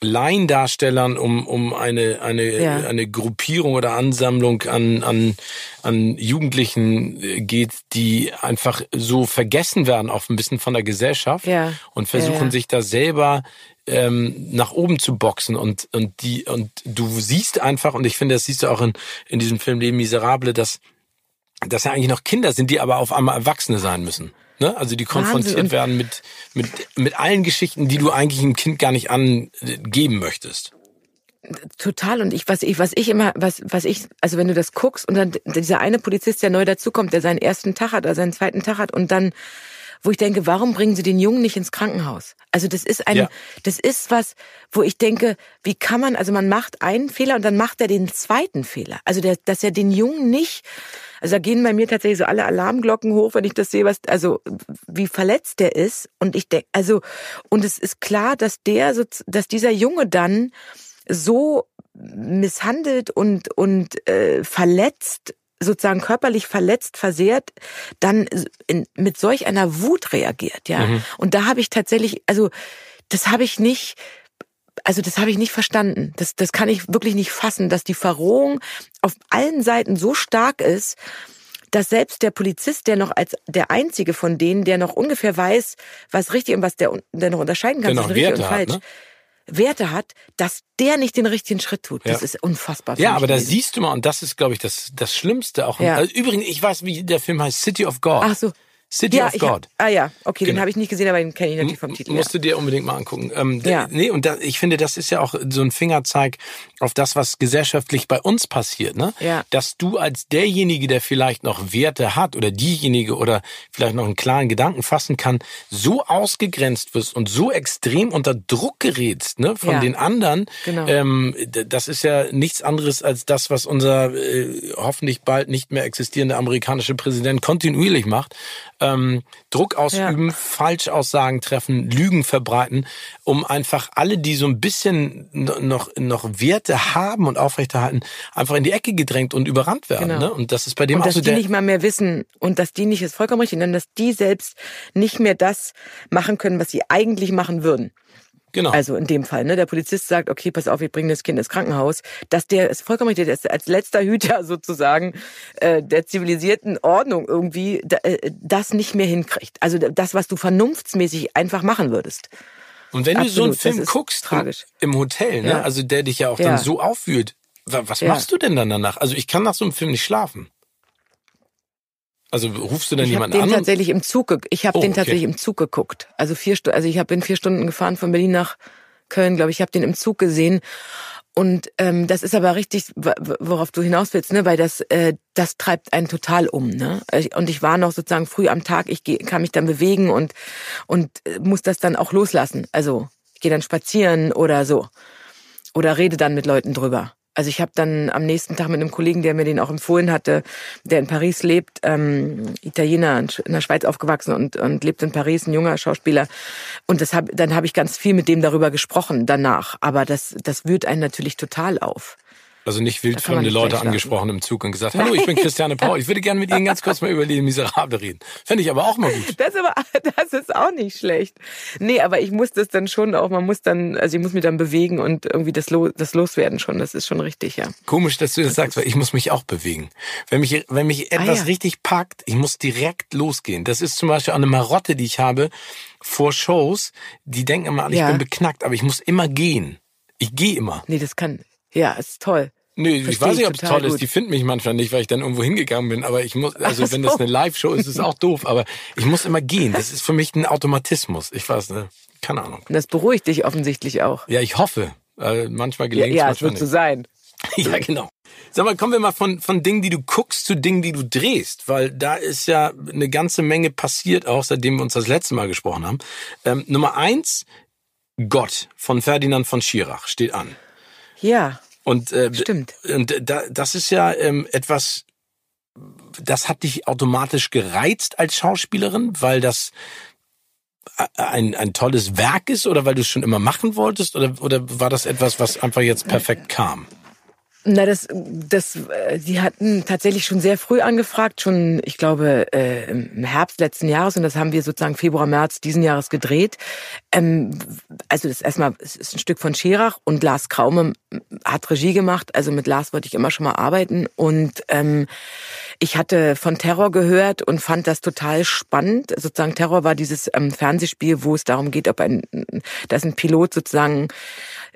Laiendarstellern um, um eine, eine, ja. eine Gruppierung oder Ansammlung an, an, an Jugendlichen äh, geht, die einfach so vergessen werden, auch ein bisschen von der Gesellschaft ja. und versuchen ja, sich da selber ähm, nach oben zu boxen und, und die, und du siehst einfach, und ich finde, das siehst du auch in, in diesem Film Leben Miserable, dass, dass ja eigentlich noch Kinder sind, die aber auf einmal Erwachsene sein müssen. Ne? Also die konfrontiert werden mit, mit, mit allen Geschichten, die du eigentlich einem Kind gar nicht angeben möchtest. Total. Und ich, was ich, was ich immer, was, was ich, also wenn du das guckst und dann dieser eine Polizist, der neu dazukommt, der seinen ersten Tag hat oder seinen zweiten Tag hat und dann, wo ich denke, warum bringen sie den Jungen nicht ins Krankenhaus? Also das ist ein, ja. das ist was, wo ich denke, wie kann man, also man macht einen Fehler und dann macht er den zweiten Fehler. Also der, dass er den Jungen nicht also da gehen bei mir tatsächlich so alle Alarmglocken hoch, wenn ich das sehe, was, also wie verletzt der ist. Und ich denke, also, und es ist klar, dass der, so, dass dieser Junge dann so misshandelt und, und äh, verletzt sozusagen körperlich verletzt, versehrt, dann in, mit solch einer Wut reagiert, ja. Mhm. Und da habe ich tatsächlich, also das habe ich nicht, also das habe ich nicht verstanden. Das, das kann ich wirklich nicht fassen, dass die Verrohung auf allen Seiten so stark ist, dass selbst der Polizist, der noch als der einzige von denen, der noch ungefähr weiß, was richtig und was der, der noch unterscheiden kann, zwischen richtig und falsch, hat, ne? Werte hat, dass der nicht den richtigen Schritt tut. Das ja. ist unfassbar. Ja, aber da siehst du mal, und das ist, glaube ich, das, das Schlimmste auch. Ja. Also, übrigens, ich weiß, wie der Film heißt, City of God. Ach so. City ja, of God. Hab, ah ja, okay, genau. den habe ich nicht gesehen, aber den kenne ich natürlich vom Titel. Musst ja. du dir unbedingt mal angucken. Ähm, ja. Nee, und da, ich finde, das ist ja auch so ein Fingerzeig auf das, was gesellschaftlich bei uns passiert. Ne? Ja. Dass du als derjenige, der vielleicht noch Werte hat oder diejenige oder vielleicht noch einen klaren Gedanken fassen kann, so ausgegrenzt wirst und so extrem unter Druck gerätst ne, von ja. den anderen. Genau. Ähm, das ist ja nichts anderes als das, was unser äh, hoffentlich bald nicht mehr existierende amerikanische Präsident kontinuierlich macht ähm, Druck ausüben, ja. Falschaussagen treffen, Lügen verbreiten, um einfach alle, die so ein bisschen noch, noch Werte haben und aufrechterhalten, einfach in die Ecke gedrängt und überrannt werden. Genau. Ne? Und das ist bei dem und auch dass so die nicht mal mehr wissen und dass die nicht, ist vollkommen richtig, sondern dass die selbst nicht mehr das machen können, was sie eigentlich machen würden. Genau. Also in dem Fall, ne? Der Polizist sagt, okay, pass auf, wir bringen das Kind ins Krankenhaus. Dass der ist vollkommen richtig, der ist als letzter Hüter sozusagen äh, der zivilisierten Ordnung irgendwie äh, das nicht mehr hinkriegt. Also das, was du vernunftsmäßig einfach machen würdest. Und wenn Absolut, du so einen Film guckst tragisch. im Hotel, ne? Ja. also der dich ja auch dann ja. so auffühlt, was machst ja. du denn dann danach? Also ich kann nach so einem Film nicht schlafen. Also rufst du dann ich jemanden den an? Tatsächlich im Zug, ich habe oh, den tatsächlich okay. im Zug geguckt. Also vier Stunden, also ich hab, bin vier Stunden gefahren von Berlin nach Köln, glaube ich. Ich habe den im Zug gesehen. Und ähm, das ist aber richtig, worauf du hinaus willst, ne? Weil das, äh, das treibt einen total um, ne? Und ich war noch sozusagen früh am Tag, ich geh, kann mich dann bewegen und und äh, muss das dann auch loslassen. Also ich gehe dann spazieren oder so oder rede dann mit Leuten drüber. Also ich habe dann am nächsten Tag mit einem Kollegen, der mir den auch empfohlen hatte, der in Paris lebt, ähm, Italiener in der Schweiz aufgewachsen und, und lebt in Paris, ein junger Schauspieler. Und das hab, dann habe ich ganz viel mit dem darüber gesprochen danach. Aber das, das wühlt einen natürlich total auf. Also nicht wildfremde Leute angesprochen im Zug und gesagt, hallo, ich bin Christiane Paul, ich würde gerne mit Ihnen ganz kurz mal über die Miserable reden. Fände ich aber auch mal gut. Das, aber, das ist auch nicht schlecht. Nee, aber ich muss das dann schon auch, man muss dann, also ich muss mich dann bewegen und irgendwie das, Lo das loswerden schon, das ist schon richtig, ja. Komisch, dass du das sagst, weil ich muss mich auch bewegen. Wenn mich, wenn mich etwas ah, ja. richtig packt, ich muss direkt losgehen. Das ist zum Beispiel auch eine Marotte, die ich habe vor Shows, die denken immer, ich ja. bin beknackt, aber ich muss immer gehen. Ich gehe immer. Nee, das kann, ja, ist toll. Nee, Versteh ich weiß nicht, ob es toll gut. ist. Die finden mich manchmal nicht, weil ich dann irgendwo hingegangen bin. Aber ich muss, also so. wenn das eine Live-Show ist, ist es auch doof. Aber ich muss immer gehen. Das ist für mich ein Automatismus. Ich weiß, ne? Keine Ahnung. Das beruhigt dich offensichtlich auch. Ja, ich hoffe. Äh, manchmal gelingt ja, ja, es wird nicht. so sein. ja, genau. Sag mal, kommen wir mal von, von Dingen, die du guckst, zu Dingen, die du drehst, weil da ist ja eine ganze Menge passiert, auch seitdem wir uns das letzte Mal gesprochen haben. Ähm, Nummer eins, Gott von Ferdinand von Schirach steht an. Ja. Und, äh, Stimmt. Und da, das ist ja ähm, etwas, das hat dich automatisch gereizt als Schauspielerin, weil das ein, ein tolles Werk ist oder weil du es schon immer machen wolltest oder, oder war das etwas, was einfach jetzt perfekt kam? Na, das, das, äh, die hatten tatsächlich schon sehr früh angefragt, schon, ich glaube, äh, im Herbst letzten Jahres und das haben wir sozusagen Februar, März diesen Jahres gedreht. Ähm, also das erstmal, es ist ein Stück von Scherach und Lars Kraume hat Regie gemacht. Also mit Lars wollte ich immer schon mal arbeiten und ähm, ich hatte von Terror gehört und fand das total spannend. Sozusagen Terror war dieses ähm, Fernsehspiel, wo es darum geht, ob ein, dass ein Pilot sozusagen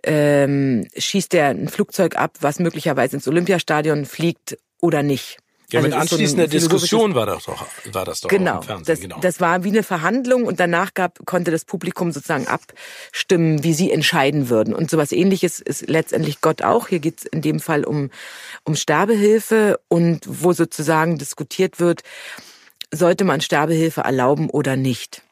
ähm, schießt er ein Flugzeug ab, was möglicherweise ins Olympiastadion fliegt oder nicht. Ja, also mit anschließender so Diskussion war das doch, war das doch genau, im Fernsehen. Das, genau, das war wie eine Verhandlung und danach gab, konnte das Publikum sozusagen abstimmen, wie sie entscheiden würden. Und sowas ähnliches ist letztendlich Gott auch. Hier geht es in dem Fall um, um Sterbehilfe und wo sozusagen diskutiert wird, sollte man Sterbehilfe erlauben oder nicht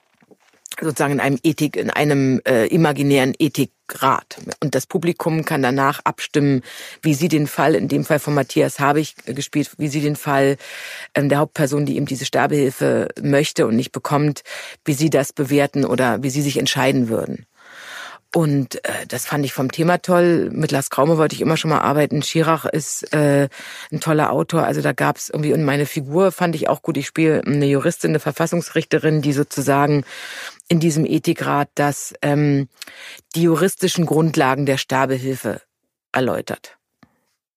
sozusagen in einem Ethik, in einem äh, imaginären Ethikrat. Und das Publikum kann danach abstimmen, wie sie den Fall, in dem Fall von Matthias Habig gespielt, wie sie den Fall ähm, der Hauptperson, die ihm diese Sterbehilfe möchte und nicht bekommt, wie sie das bewerten oder wie sie sich entscheiden würden. Und äh, das fand ich vom Thema toll. Mit Lars Kraume wollte ich immer schon mal arbeiten. Schirach ist äh, ein toller Autor. Also da gab es irgendwie, und meine Figur fand ich auch gut. Ich spiele eine Juristin, eine Verfassungsrichterin, die sozusagen in diesem Ethikrat das ähm, die juristischen Grundlagen der Sterbehilfe erläutert.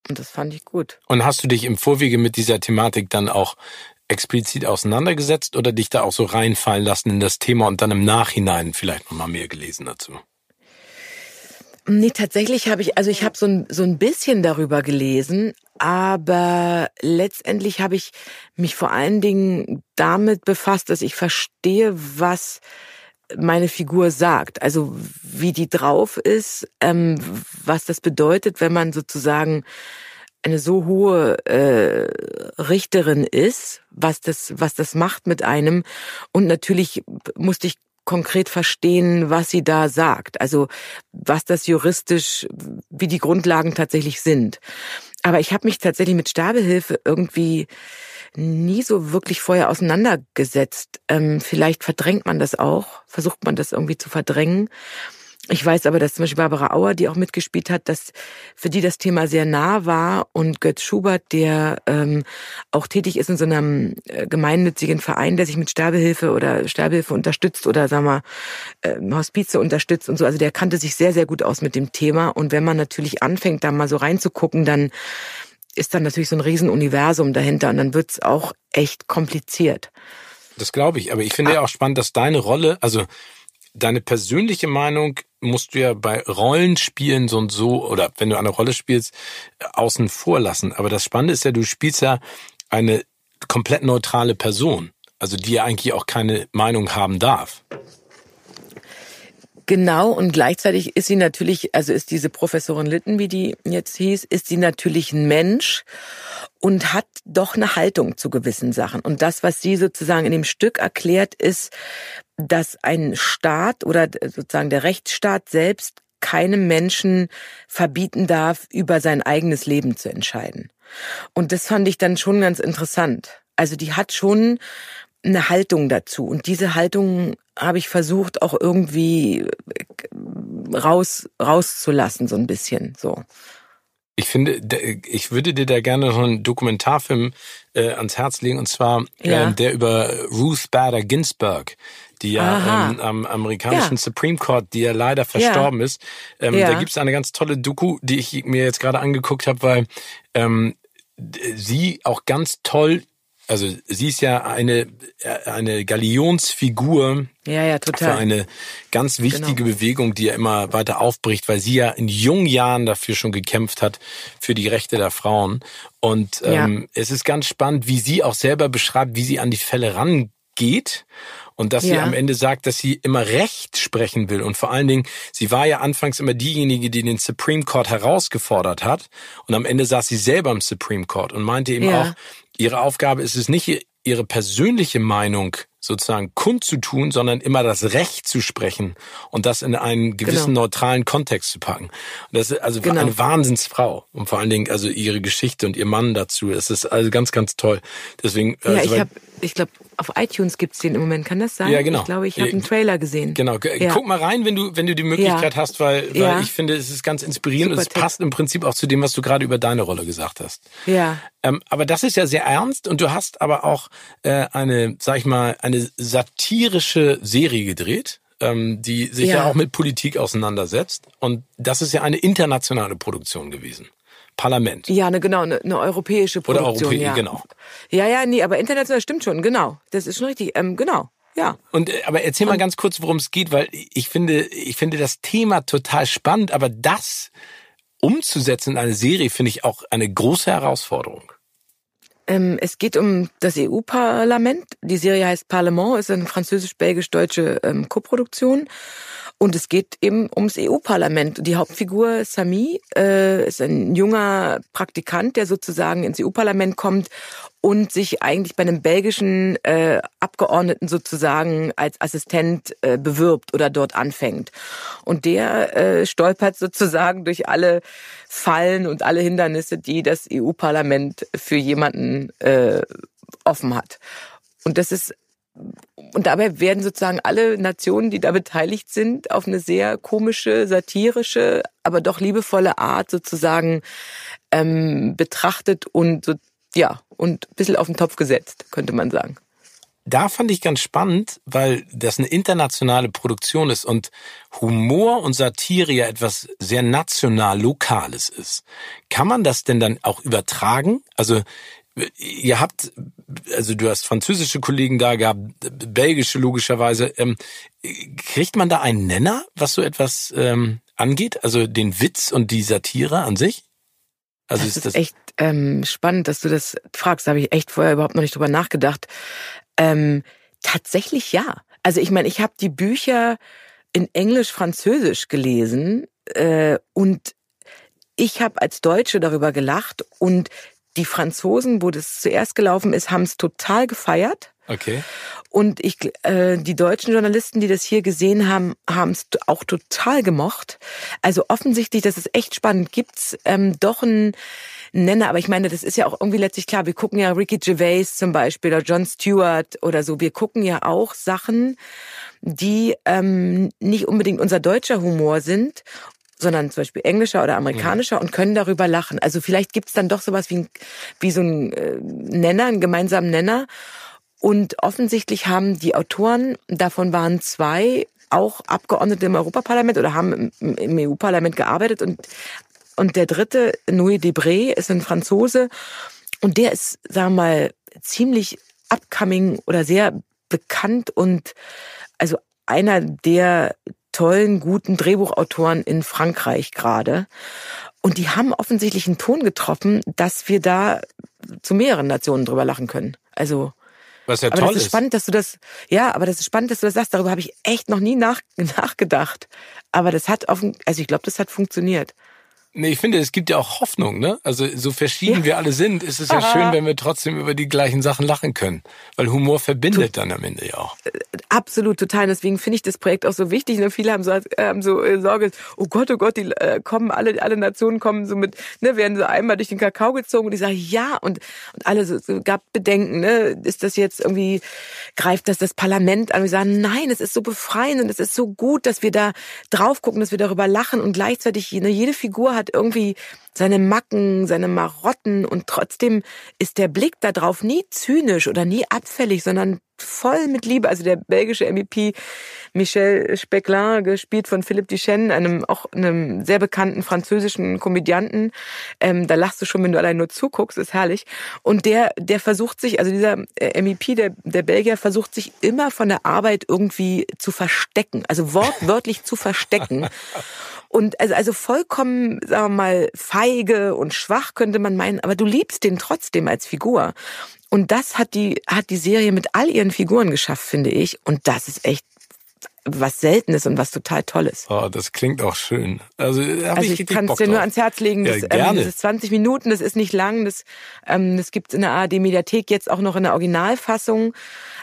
Und das fand ich gut. Und hast du dich im Vorwege mit dieser Thematik dann auch explizit auseinandergesetzt oder dich da auch so reinfallen lassen in das Thema und dann im Nachhinein vielleicht noch mal mehr gelesen dazu? Nee, tatsächlich habe ich, also ich habe so ein, so ein bisschen darüber gelesen, aber letztendlich habe ich mich vor allen Dingen damit befasst, dass ich verstehe, was meine Figur sagt, also wie die drauf ist, ähm, was das bedeutet, wenn man sozusagen eine so hohe äh, Richterin ist, was das, was das macht mit einem. Und natürlich musste ich konkret verstehen, was sie da sagt. Also was das juristisch, wie die Grundlagen tatsächlich sind. Aber ich habe mich tatsächlich mit Sterbehilfe irgendwie nie so wirklich vorher auseinandergesetzt. Ähm, vielleicht verdrängt man das auch, versucht man das irgendwie zu verdrängen. Ich weiß aber, dass zum Beispiel Barbara Auer, die auch mitgespielt hat, dass für die das Thema sehr nah war und Götz Schubert, der ähm, auch tätig ist in so einem äh, gemeinnützigen Verein, der sich mit Sterbehilfe oder Sterbehilfe unterstützt oder sagen wir äh, Hospize unterstützt und so. Also der kannte sich sehr, sehr gut aus mit dem Thema. Und wenn man natürlich anfängt, da mal so reinzugucken, dann ist dann natürlich so ein Riesenuniversum dahinter und dann wird's auch echt kompliziert. Das glaube ich, aber ich finde ah. ja auch spannend, dass deine Rolle, also deine persönliche Meinung musst du ja bei Rollenspielen so und so, oder wenn du eine Rolle spielst, außen vor lassen. Aber das Spannende ist ja, du spielst ja eine komplett neutrale Person, also die ja eigentlich auch keine Meinung haben darf. Genau, und gleichzeitig ist sie natürlich, also ist diese Professorin Litten, wie die jetzt hieß, ist sie natürlich ein Mensch und hat doch eine Haltung zu gewissen Sachen. Und das, was sie sozusagen in dem Stück erklärt, ist, dass ein Staat oder sozusagen der Rechtsstaat selbst keinem Menschen verbieten darf, über sein eigenes Leben zu entscheiden. Und das fand ich dann schon ganz interessant. Also die hat schon eine Haltung dazu. Und diese Haltung habe ich versucht, auch irgendwie raus, rauszulassen, so ein bisschen, so. Ich finde, ich würde dir da gerne noch einen Dokumentarfilm äh, ans Herz legen, und zwar ja. äh, der über Ruth Bader Ginsburg, die ja ähm, am amerikanischen ja. Supreme Court, die ja leider verstorben ja. ist. Ähm, Da gibt es eine ganz tolle Doku, die ich mir jetzt gerade angeguckt habe, weil ähm, sie auch ganz toll also sie ist ja eine, eine Galionsfigur ja, ja, total. für eine ganz wichtige genau. Bewegung, die ja immer weiter aufbricht, weil sie ja in jungen Jahren dafür schon gekämpft hat, für die Rechte der Frauen. Und ähm, ja. es ist ganz spannend, wie sie auch selber beschreibt, wie sie an die Fälle rangeht und dass ja. sie am Ende sagt, dass sie immer Recht sprechen will und vor allen Dingen, sie war ja anfangs immer diejenige, die den Supreme Court herausgefordert hat und am Ende saß sie selber im Supreme Court und meinte eben ja. auch, ihre Aufgabe ist es nicht, ihre persönliche Meinung sozusagen kundzutun, sondern immer das Recht zu sprechen und das in einen gewissen genau. neutralen Kontext zu packen. Und das ist also genau. eine Wahnsinnsfrau und vor allen Dingen also ihre Geschichte und ihr Mann dazu. Das ist also ganz, ganz toll. Deswegen. Ja, also, ich habe, ich glaube, auf iTunes gibt's den im Moment. Kann das sein? Ja, genau. Ich glaube, ich habe einen Trailer gesehen. Genau. Ja. Guck mal rein, wenn du, wenn du die Möglichkeit ja. hast, weil, weil ja. ich finde, es ist ganz inspirierend Super und es Tipp. passt im Prinzip auch zu dem, was du gerade über deine Rolle gesagt hast. Ja. Ähm, aber das ist ja sehr ernst und du hast aber auch äh, eine, sag ich mal, eine satirische Serie gedreht ähm, die sich ja. ja auch mit Politik auseinandersetzt. Und das ist ja eine internationale Produktion gewesen. Parlament. Ja, ne, genau, eine, eine europäische Produktion. Oder Europä ja. genau. Ja, ja, nee, aber international stimmt schon, genau. Das ist schon richtig, ähm, genau. Ja. Und äh, aber erzähl mal ganz kurz, worum es geht, weil ich finde, ich finde das Thema total spannend, aber das umzusetzen in eine Serie finde ich auch eine große Herausforderung. Ähm, es geht um das EU-Parlament. Die Serie heißt Parlement, ist eine französisch-belgisch-deutsche ähm, Koproduktion. Und es geht eben ums EU-Parlament. Die Hauptfigur Sami äh, ist ein junger Praktikant, der sozusagen ins EU-Parlament kommt und sich eigentlich bei einem belgischen äh, Abgeordneten sozusagen als Assistent äh, bewirbt oder dort anfängt. Und der äh, stolpert sozusagen durch alle Fallen und alle Hindernisse, die das EU-Parlament für jemanden äh, offen hat. Und das ist und dabei werden sozusagen alle Nationen, die da beteiligt sind, auf eine sehr komische, satirische, aber doch liebevolle Art sozusagen ähm, betrachtet und so, ja, und ein bisschen auf den Topf gesetzt, könnte man sagen. Da fand ich ganz spannend, weil das eine internationale Produktion ist und Humor und Satire ja etwas sehr national Lokales ist. Kann man das denn dann auch übertragen? Also ihr habt, also du hast französische Kollegen da gehabt, belgische logischerweise. Ähm, kriegt man da einen Nenner, was so etwas ähm, angeht? Also den Witz und die Satire an sich? Also das ist, das echt ähm, spannend, dass du das fragst. Da habe ich echt vorher überhaupt noch nicht drüber nachgedacht. Ähm, tatsächlich ja. Also ich meine, ich habe die Bücher in Englisch, Französisch gelesen äh, und ich habe als Deutsche darüber gelacht und die Franzosen, wo das zuerst gelaufen ist, haben es total gefeiert. Okay. Und ich, äh, die deutschen Journalisten, die das hier gesehen haben, haben es auch total gemocht. Also offensichtlich, das ist echt spannend, gibt's ähm, doch einen Nenner. Aber ich meine, das ist ja auch irgendwie letztlich klar. Wir gucken ja Ricky Gervais zum Beispiel oder John Stewart oder so. Wir gucken ja auch Sachen, die ähm, nicht unbedingt unser deutscher Humor sind sondern zum Beispiel englischer oder amerikanischer mhm. und können darüber lachen. Also vielleicht gibt's dann doch sowas wie, ein, wie so ein äh, Nenner, einen gemeinsamen Nenner. Und offensichtlich haben die Autoren, davon waren zwei, auch Abgeordnete im Europaparlament oder haben im, im EU-Parlament gearbeitet und und der dritte, Noé Debré, ist ein Franzose und der ist, sagen wir mal, ziemlich upcoming oder sehr bekannt und also einer der tollen, guten Drehbuchautoren in Frankreich gerade. Und die haben offensichtlich einen Ton getroffen, dass wir da zu mehreren Nationen drüber lachen können. Also was ja aber toll das ist, ist spannend, dass du das, ja, aber das ist spannend, dass du das sagst. Darüber habe ich echt noch nie nach, nachgedacht. Aber das hat auf, also ich glaube, das hat funktioniert. Nee, ich finde, es gibt ja auch Hoffnung, ne? Also so verschieden ja. wir alle sind, ist es ja Aha. schön, wenn wir trotzdem über die gleichen Sachen lachen können. Weil Humor verbindet dann am Ende ja auch. Äh, absolut, total. Deswegen finde ich das Projekt auch so wichtig. Ne? Viele haben so, haben so äh, Sorge, oh Gott, oh Gott, die äh, kommen, alle, alle Nationen kommen so mit, ne, werden so einmal durch den Kakao gezogen und ich sage, ja, und, und alle so, so gab Bedenken, ne? Ist das jetzt irgendwie, greift das das Parlament an? Und wir sagen, nein, es ist so befreiend und es ist so gut, dass wir da drauf gucken, dass wir darüber lachen und gleichzeitig ne, jede Figur hat hat irgendwie seine Macken, seine Marotten und trotzdem ist der Blick darauf nie zynisch oder nie abfällig, sondern voll mit Liebe. Also der belgische MEP Michel Speclin, gespielt von Philippe Duchesne, einem auch einem sehr bekannten französischen Komödianten. Ähm, da lachst du schon, wenn du allein nur zuguckst, ist herrlich. Und der, der versucht sich, also dieser äh, MEP, der, der Belgier, versucht sich immer von der Arbeit irgendwie zu verstecken, also wortwörtlich zu verstecken. Und also, also vollkommen, sagen wir mal, feige und schwach könnte man meinen, aber du liebst den trotzdem als Figur. Und das hat die, hat die Serie mit all ihren Figuren geschafft, finde ich. Und das ist echt was Seltenes und was total Tolles. Oh, das klingt auch schön. Also, also ich, ich kann es dir nur ans Herz legen. Das, ja, ähm, das ist 20 Minuten, das ist nicht lang. Das, ähm, das gibt in der ARD-Mediathek jetzt auch noch in der Originalfassung.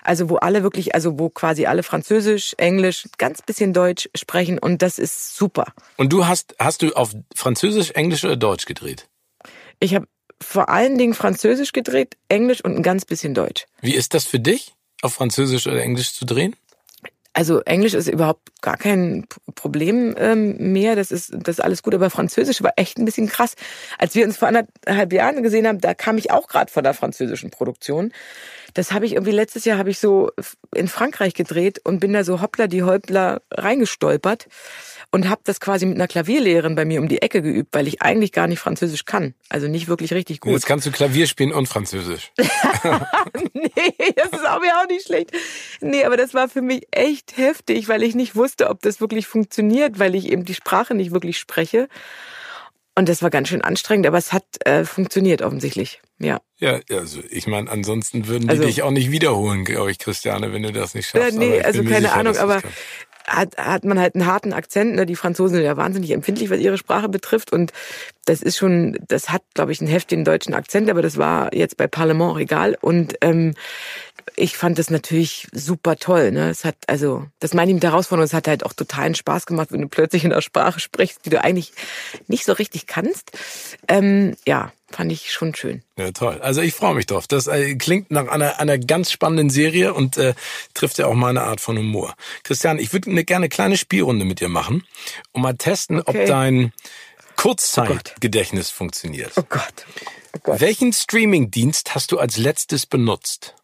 Also wo alle wirklich, also wo quasi alle Französisch, Englisch, ganz bisschen Deutsch sprechen und das ist super. Und du hast, hast du auf Französisch, Englisch oder Deutsch gedreht? Ich habe vor allen Dingen Französisch gedreht, Englisch und ein ganz bisschen Deutsch. Wie ist das für dich, auf Französisch oder Englisch zu drehen? Also Englisch ist überhaupt gar kein Problem ähm, mehr. Das ist das ist alles gut. Aber Französisch war echt ein bisschen krass. Als wir uns vor anderthalb Jahren gesehen haben, da kam ich auch gerade von der französischen Produktion. Das habe ich irgendwie letztes Jahr habe ich so in Frankreich gedreht und bin da so hoppla die Häuptler reingestolpert und habe das quasi mit einer Klavierlehrerin bei mir um die Ecke geübt, weil ich eigentlich gar nicht Französisch kann. Also nicht wirklich richtig gut. Jetzt kannst du Klavier spielen und Französisch. nee, das ist auch mir auch nicht schlecht. Nee, aber das war für mich echt heftig, weil ich nicht wusste, ob das wirklich funktioniert, weil ich eben die Sprache nicht wirklich spreche. Und das war ganz schön anstrengend, aber es hat äh, funktioniert offensichtlich. Ja. Ja, also ich meine, ansonsten würden die also, dich auch nicht wiederholen, glaube ich, Christiane, wenn du das nicht schaffst. Äh, nee, also keine sicher, Ahnung, aber hat, hat man halt einen harten Akzent. Ne? Die Franzosen sind ja wahnsinnig empfindlich, was ihre Sprache betrifft. Und das ist schon, das hat, glaube ich, einen heftigen deutschen Akzent, aber das war jetzt bei Parlement egal. Und ähm, ich fand das natürlich super toll. Ne? Es hat, also, das meine ich mit der Herausforderung, es hat halt auch totalen Spaß gemacht, wenn du plötzlich in einer Sprache sprichst, die du eigentlich nicht so richtig kannst. Ähm, ja, fand ich schon schön. Ja, toll. Also ich freue mich drauf. Das äh, klingt nach einer, einer ganz spannenden Serie und äh, trifft ja auch meine Art von Humor. Christian, ich würde eine gerne kleine Spielrunde mit dir machen und mal testen, okay. ob dein Kurzzeitgedächtnis oh funktioniert. Oh Gott. oh Gott. Welchen Streamingdienst hast du als letztes benutzt?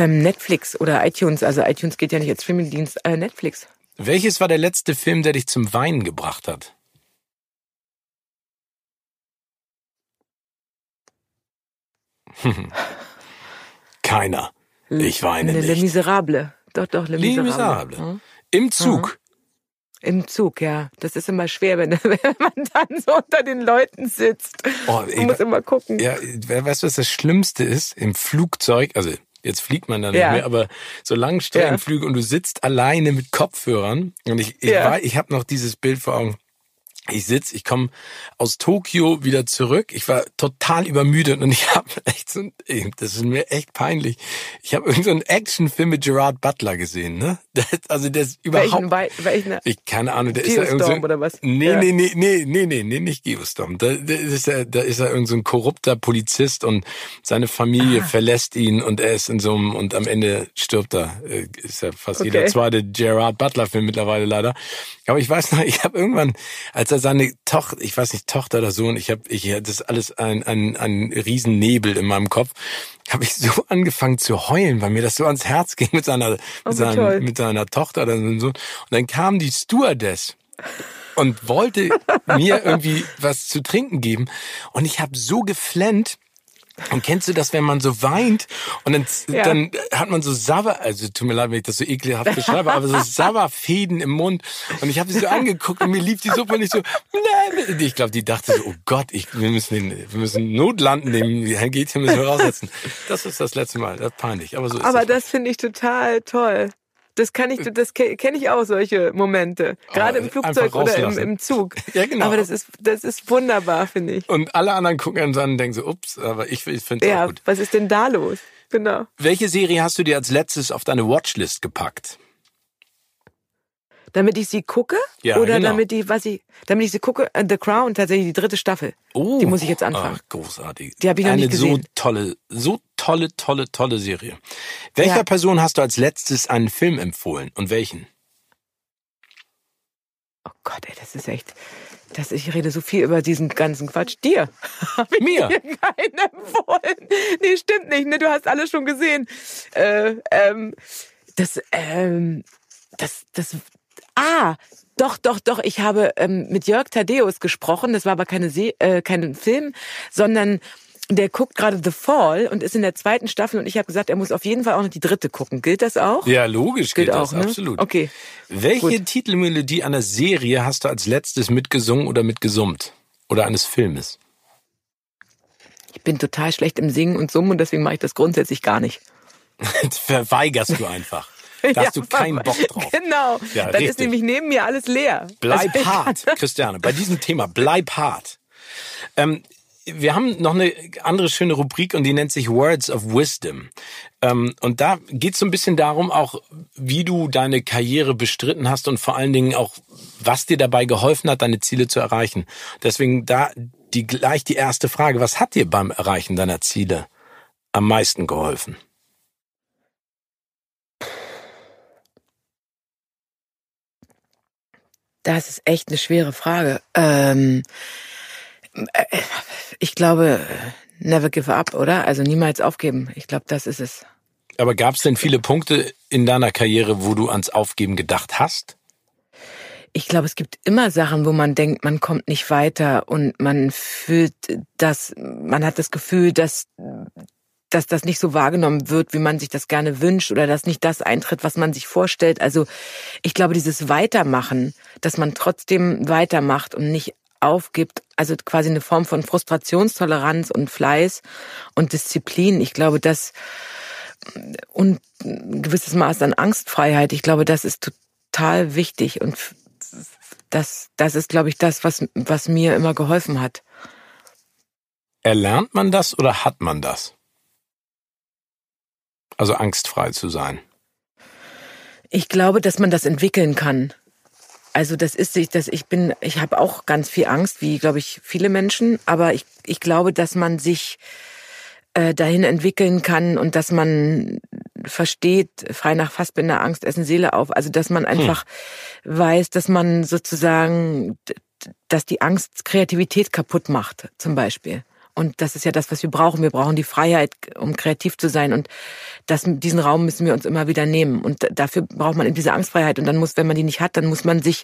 Ähm, Netflix oder iTunes. Also iTunes geht ja nicht als Streamingdienst. Äh, Netflix. Welches war der letzte Film, der dich zum Weinen gebracht hat? Keiner. Ich weine Le, nicht. Le Miserable. Doch, doch, Le Miserable. Le Miserable. Hm? Im Zug. Im Zug, ja. Das ist immer schwer, wenn, wenn man dann so unter den Leuten sitzt. Oh, man muss immer gucken. Ja, weißt du, was das Schlimmste ist? Im Flugzeug, also jetzt fliegt man dann ja. nicht mehr, aber so Langstreckenflüge ja. und du sitzt alleine mit Kopfhörern und ich, ich, ja. ich habe noch dieses Bild vor Augen ich sitz, ich komme aus Tokio wieder zurück. Ich war total übermüdet und ich habe echt so, das ist mir echt peinlich. Ich habe irgendeinen so Actionfilm mit Gerard Butler gesehen, ne? Das, also der ist überhaupt. Welchen, welchen, ich keine Ahnung, der ist da irgend so, oder was? Nee, ja. nee, nee, nee, nee, nee, nee, nicht Geostorm. Da, da ist er, da ist er irgendein so ein korrupter Polizist und seine Familie ah. verlässt ihn und er ist in so einem und am Ende stirbt er. Äh, ist ja fast okay. jeder zweite Gerard Butler Film mittlerweile leider. Aber ich weiß noch, ich habe irgendwann, als er seine Tochter, ich weiß nicht, Tochter oder Sohn, ich habe, ich das ist alles ein, ein, ein Riesennebel in meinem Kopf, habe ich so angefangen zu heulen, weil mir das so ans Herz ging mit seiner, oh, mit, seinem, mit seiner Tochter oder so. Und dann kam die Stewardess und wollte mir irgendwie was zu trinken geben. Und ich habe so geflennt, und kennst du das, wenn man so weint und dann, ja. dann hat man so Sauer, also tut mir leid, wenn ich das so ekelhaft beschreibe, aber so Sauerfäden im Mund. Und ich habe sie so angeguckt und mir lief die Suppe nicht so. Ich glaube, die dachte so, oh Gott, ich, wir müssen den, wir müssen Notlanden nehmen, Herrn Gätchen müssen wir raussetzen. Das ist das letzte Mal, das ist peinlich. Aber so ist Aber das, das finde ich total toll. Das kann ich, das kenne ich auch solche Momente. Gerade im Flugzeug oder im, im, Zug. ja, genau. Aber das ist, das ist wunderbar, finde ich. Und alle anderen gucken uns an und denken so, ups, aber ich, ich finde es ja, gut. Was ist denn da los? Genau. Welche Serie hast du dir als letztes auf deine Watchlist gepackt? Damit ich sie gucke? Ja, Oder genau. damit ich, was ich, damit ich sie gucke, uh, The Crown, tatsächlich die dritte Staffel. Oh, die muss ich jetzt anfangen. Ach, großartig. Die habe ich noch Eine nicht gesehen. so tolle, so tolle, tolle, tolle Serie. Welcher ja. Person hast du als letztes einen Film empfohlen und welchen? Oh Gott, ey, das ist echt, das, ich rede so viel über diesen ganzen Quatsch. Dir habe ich Mir? dir keinen empfohlen. Nee, stimmt nicht. Ne? Du hast alles schon gesehen. Äh, ähm, das, ähm, das, das, Ah, doch, doch, doch. Ich habe ähm, mit Jörg Thaddeus gesprochen. Das war aber keine Se äh, kein Film, sondern der guckt gerade The Fall und ist in der zweiten Staffel und ich habe gesagt, er muss auf jeden Fall auch noch die dritte gucken. Gilt das auch? Ja, logisch gilt, gilt auch, das, ne? absolut. Okay. Welche Gut. Titelmelodie einer Serie hast du als letztes mitgesungen oder mitgesummt? Oder eines Filmes? Ich bin total schlecht im Singen und Summen und deswegen mache ich das grundsätzlich gar nicht. Verweigerst du einfach. Da ja, hast du keinen Bock drauf. Genau. Ja, Dann richtig. ist nämlich neben mir alles leer. Bleib also, hart, Christiane. Bei diesem Thema, bleib hart. Ähm, wir haben noch eine andere schöne Rubrik und die nennt sich Words of Wisdom. Ähm, und da geht es so ein bisschen darum, auch wie du deine Karriere bestritten hast und vor allen Dingen auch, was dir dabei geholfen hat, deine Ziele zu erreichen. Deswegen da die gleich die erste Frage: Was hat dir beim Erreichen deiner Ziele am meisten geholfen? Das ist echt eine schwere Frage. Ähm, äh, ich glaube, never give up, oder? Also niemals aufgeben. Ich glaube, das ist es. Aber gab es denn viele Punkte in deiner Karriere, wo du ans Aufgeben gedacht hast? Ich glaube, es gibt immer Sachen, wo man denkt, man kommt nicht weiter und man fühlt, dass man hat das Gefühl, dass dass das nicht so wahrgenommen wird, wie man sich das gerne wünscht oder dass nicht das eintritt, was man sich vorstellt. Also ich glaube, dieses Weitermachen, dass man trotzdem weitermacht und nicht aufgibt, also quasi eine Form von Frustrationstoleranz und Fleiß und Disziplin. Ich glaube, das und ein gewisses Maß an Angstfreiheit. Ich glaube, das ist total wichtig und das, das ist, glaube ich, das, was, was mir immer geholfen hat. Erlernt man das oder hat man das? Also angstfrei zu sein. Ich glaube, dass man das entwickeln kann. Also das ist sich, dass ich bin, ich habe auch ganz viel Angst, wie glaube ich viele Menschen, aber ich, ich glaube, dass man sich äh, dahin entwickeln kann und dass man versteht, frei nach Fassbinder, Angst, Essen, Seele auf. Also dass man hm. einfach hm. weiß, dass man sozusagen, dass die Angst Kreativität kaputt macht, zum Beispiel. Und das ist ja das, was wir brauchen. Wir brauchen die Freiheit, um kreativ zu sein. Und das, diesen Raum müssen wir uns immer wieder nehmen. Und dafür braucht man eben diese Angstfreiheit. Und dann muss, wenn man die nicht hat, dann muss man sich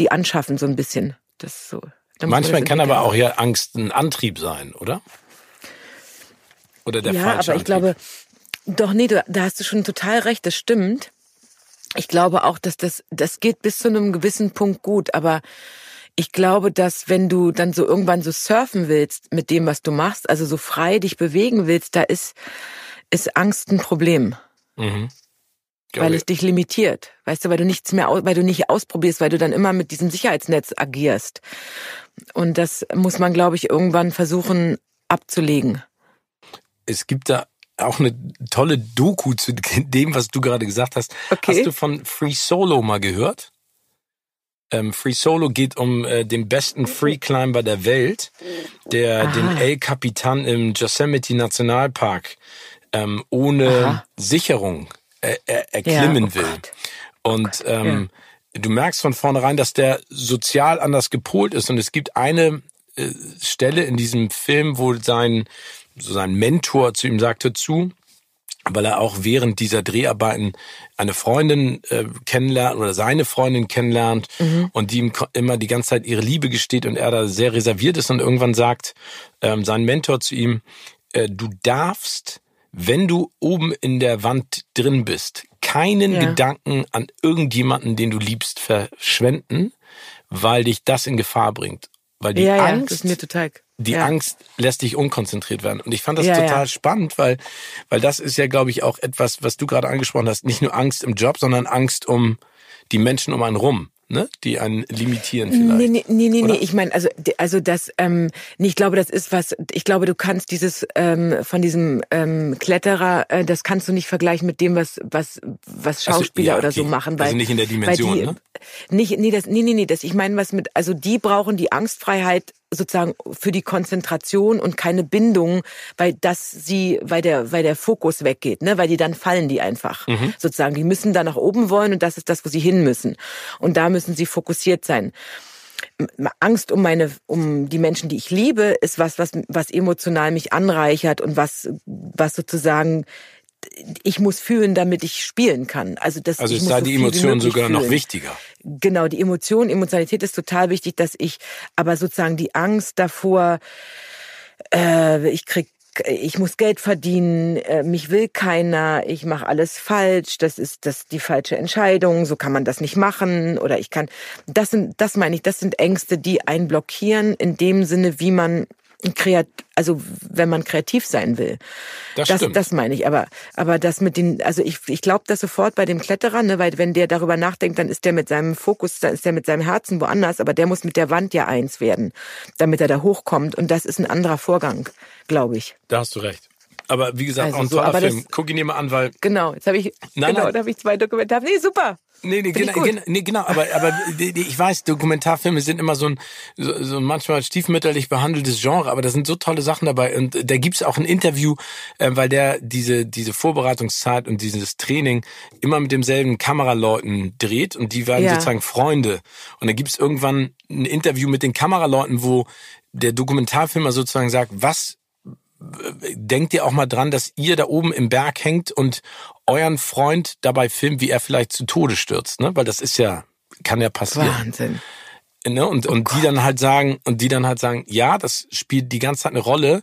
die anschaffen, so ein bisschen. Das so. Manchmal kann aber auch ja Angst ein Antrieb sein, oder? Oder der ja, falsche aber ich Antrieb. glaube, doch, nee, du, da hast du schon total recht, das stimmt. Ich glaube auch, dass das, das geht bis zu einem gewissen Punkt gut, aber ich glaube, dass wenn du dann so irgendwann so surfen willst mit dem, was du machst, also so frei dich bewegen willst, da ist, ist Angst ein Problem. Mhm. Weil es dich limitiert. Weißt du, weil du nichts mehr, weil du nicht ausprobierst, weil du dann immer mit diesem Sicherheitsnetz agierst. Und das muss man, glaube ich, irgendwann versuchen abzulegen. Es gibt da auch eine tolle Doku zu dem, was du gerade gesagt hast. Okay. Hast du von Free Solo mal gehört? Ähm, Free Solo geht um äh, den besten Free Climber der Welt, der Aha. den El Capitan im Yosemite Nationalpark ähm, ohne Aha. Sicherung äh, erklimmen ja, oh will. Gott. Und ähm, ja. du merkst von vornherein, dass der sozial anders gepolt ist. Und es gibt eine äh, Stelle in diesem Film, wo sein, so sein Mentor zu ihm sagte zu, weil er auch während dieser Dreharbeiten eine Freundin äh, kennenlernt oder seine Freundin kennenlernt mhm. und die ihm immer die ganze Zeit ihre Liebe gesteht und er da sehr reserviert ist und irgendwann sagt ähm, sein Mentor zu ihm, äh, du darfst, wenn du oben in der Wand drin bist, keinen ja. Gedanken an irgendjemanden, den du liebst, verschwenden, weil dich das in Gefahr bringt. Weil die ja, Angst, ja, die ja. Angst lässt dich unkonzentriert werden. Und ich fand das total spannend, weil, weil das ist ja, glaube ich, auch etwas, was du gerade angesprochen hast. Nicht nur Angst im Job, sondern Angst um die Menschen um einen rum ne? die einen limitieren vielleicht. Nee, nee, nee, nee, nee. ich meine, also, also das, ähm, nee, ich glaube, das ist was, ich glaube, du kannst dieses ähm, von diesem ähm, Kletterer, äh, das kannst du nicht vergleichen mit dem, was, was, was Schauspieler also, ja, okay. oder so machen. Weil, also nicht in der Dimension, die, ne? Nicht, nee, das, nee, nee, nee, das, ich meine, was mit, also die brauchen die Angstfreiheit sozusagen für die Konzentration und keine Bindung, weil das sie, weil der, weil der Fokus weggeht, ne, weil die dann fallen die einfach mhm. sozusagen. Die müssen da nach oben wollen und das ist das, wo sie hin müssen. Und da müssen sie fokussiert sein. Angst um meine, um die Menschen, die ich liebe, ist was, was, was emotional mich anreichert und was, was sozusagen ich muss fühlen, damit ich spielen kann. Also das also ist da so die Emotion sogar fühlen. noch wichtiger. Genau, die Emotion, Emotionalität ist total wichtig, dass ich, aber sozusagen die Angst davor, äh, ich krieg ich muss Geld verdienen, äh, mich will keiner, ich mache alles falsch, das ist das die falsche Entscheidung, so kann man das nicht machen oder ich kann das sind das meine ich, das sind Ängste, die einen blockieren in dem Sinne, wie man kreat also wenn man kreativ sein will. Das, das, stimmt. das meine ich. Aber, aber das mit den, also ich, ich glaube das sofort bei dem Kletterer, ne, weil wenn der darüber nachdenkt, dann ist der mit seinem Fokus, dann ist der mit seinem Herzen woanders, aber der muss mit der Wand ja eins werden, damit er da hochkommt. Und das ist ein anderer Vorgang, glaube ich. Da hast du recht. Aber wie gesagt, Also auch ein so, toller Film. das- Guck ihn dir mal an, weil Genau, jetzt habe ich, Nein, genau, nein. da habe ich zwei Dokumente. Nee, super. Nee, nee, genau, genau, nee, genau, aber, aber ich weiß, Dokumentarfilme sind immer so ein so, so manchmal stiefmütterlich behandeltes Genre, aber da sind so tolle Sachen dabei. Und da gibt's auch ein Interview, äh, weil der diese, diese Vorbereitungszeit und dieses Training immer mit demselben Kameraleuten dreht und die werden Ja. sozusagen Freunde. Und da gibt's irgendwann ein Interview mit den Kameraleuten, wo der Dokumentarfilmer sozusagen sagt, was denkt ihr auch mal dran, dass ihr da oben im Berg hängt und euren Freund dabei filmt, wie er vielleicht zu Tode stürzt, ne? Weil das ist ja, kann ja passieren. Wahnsinn. Ne? Und, und die dann halt sagen, und die dann halt sagen, ja, das spielt die ganze Zeit eine Rolle.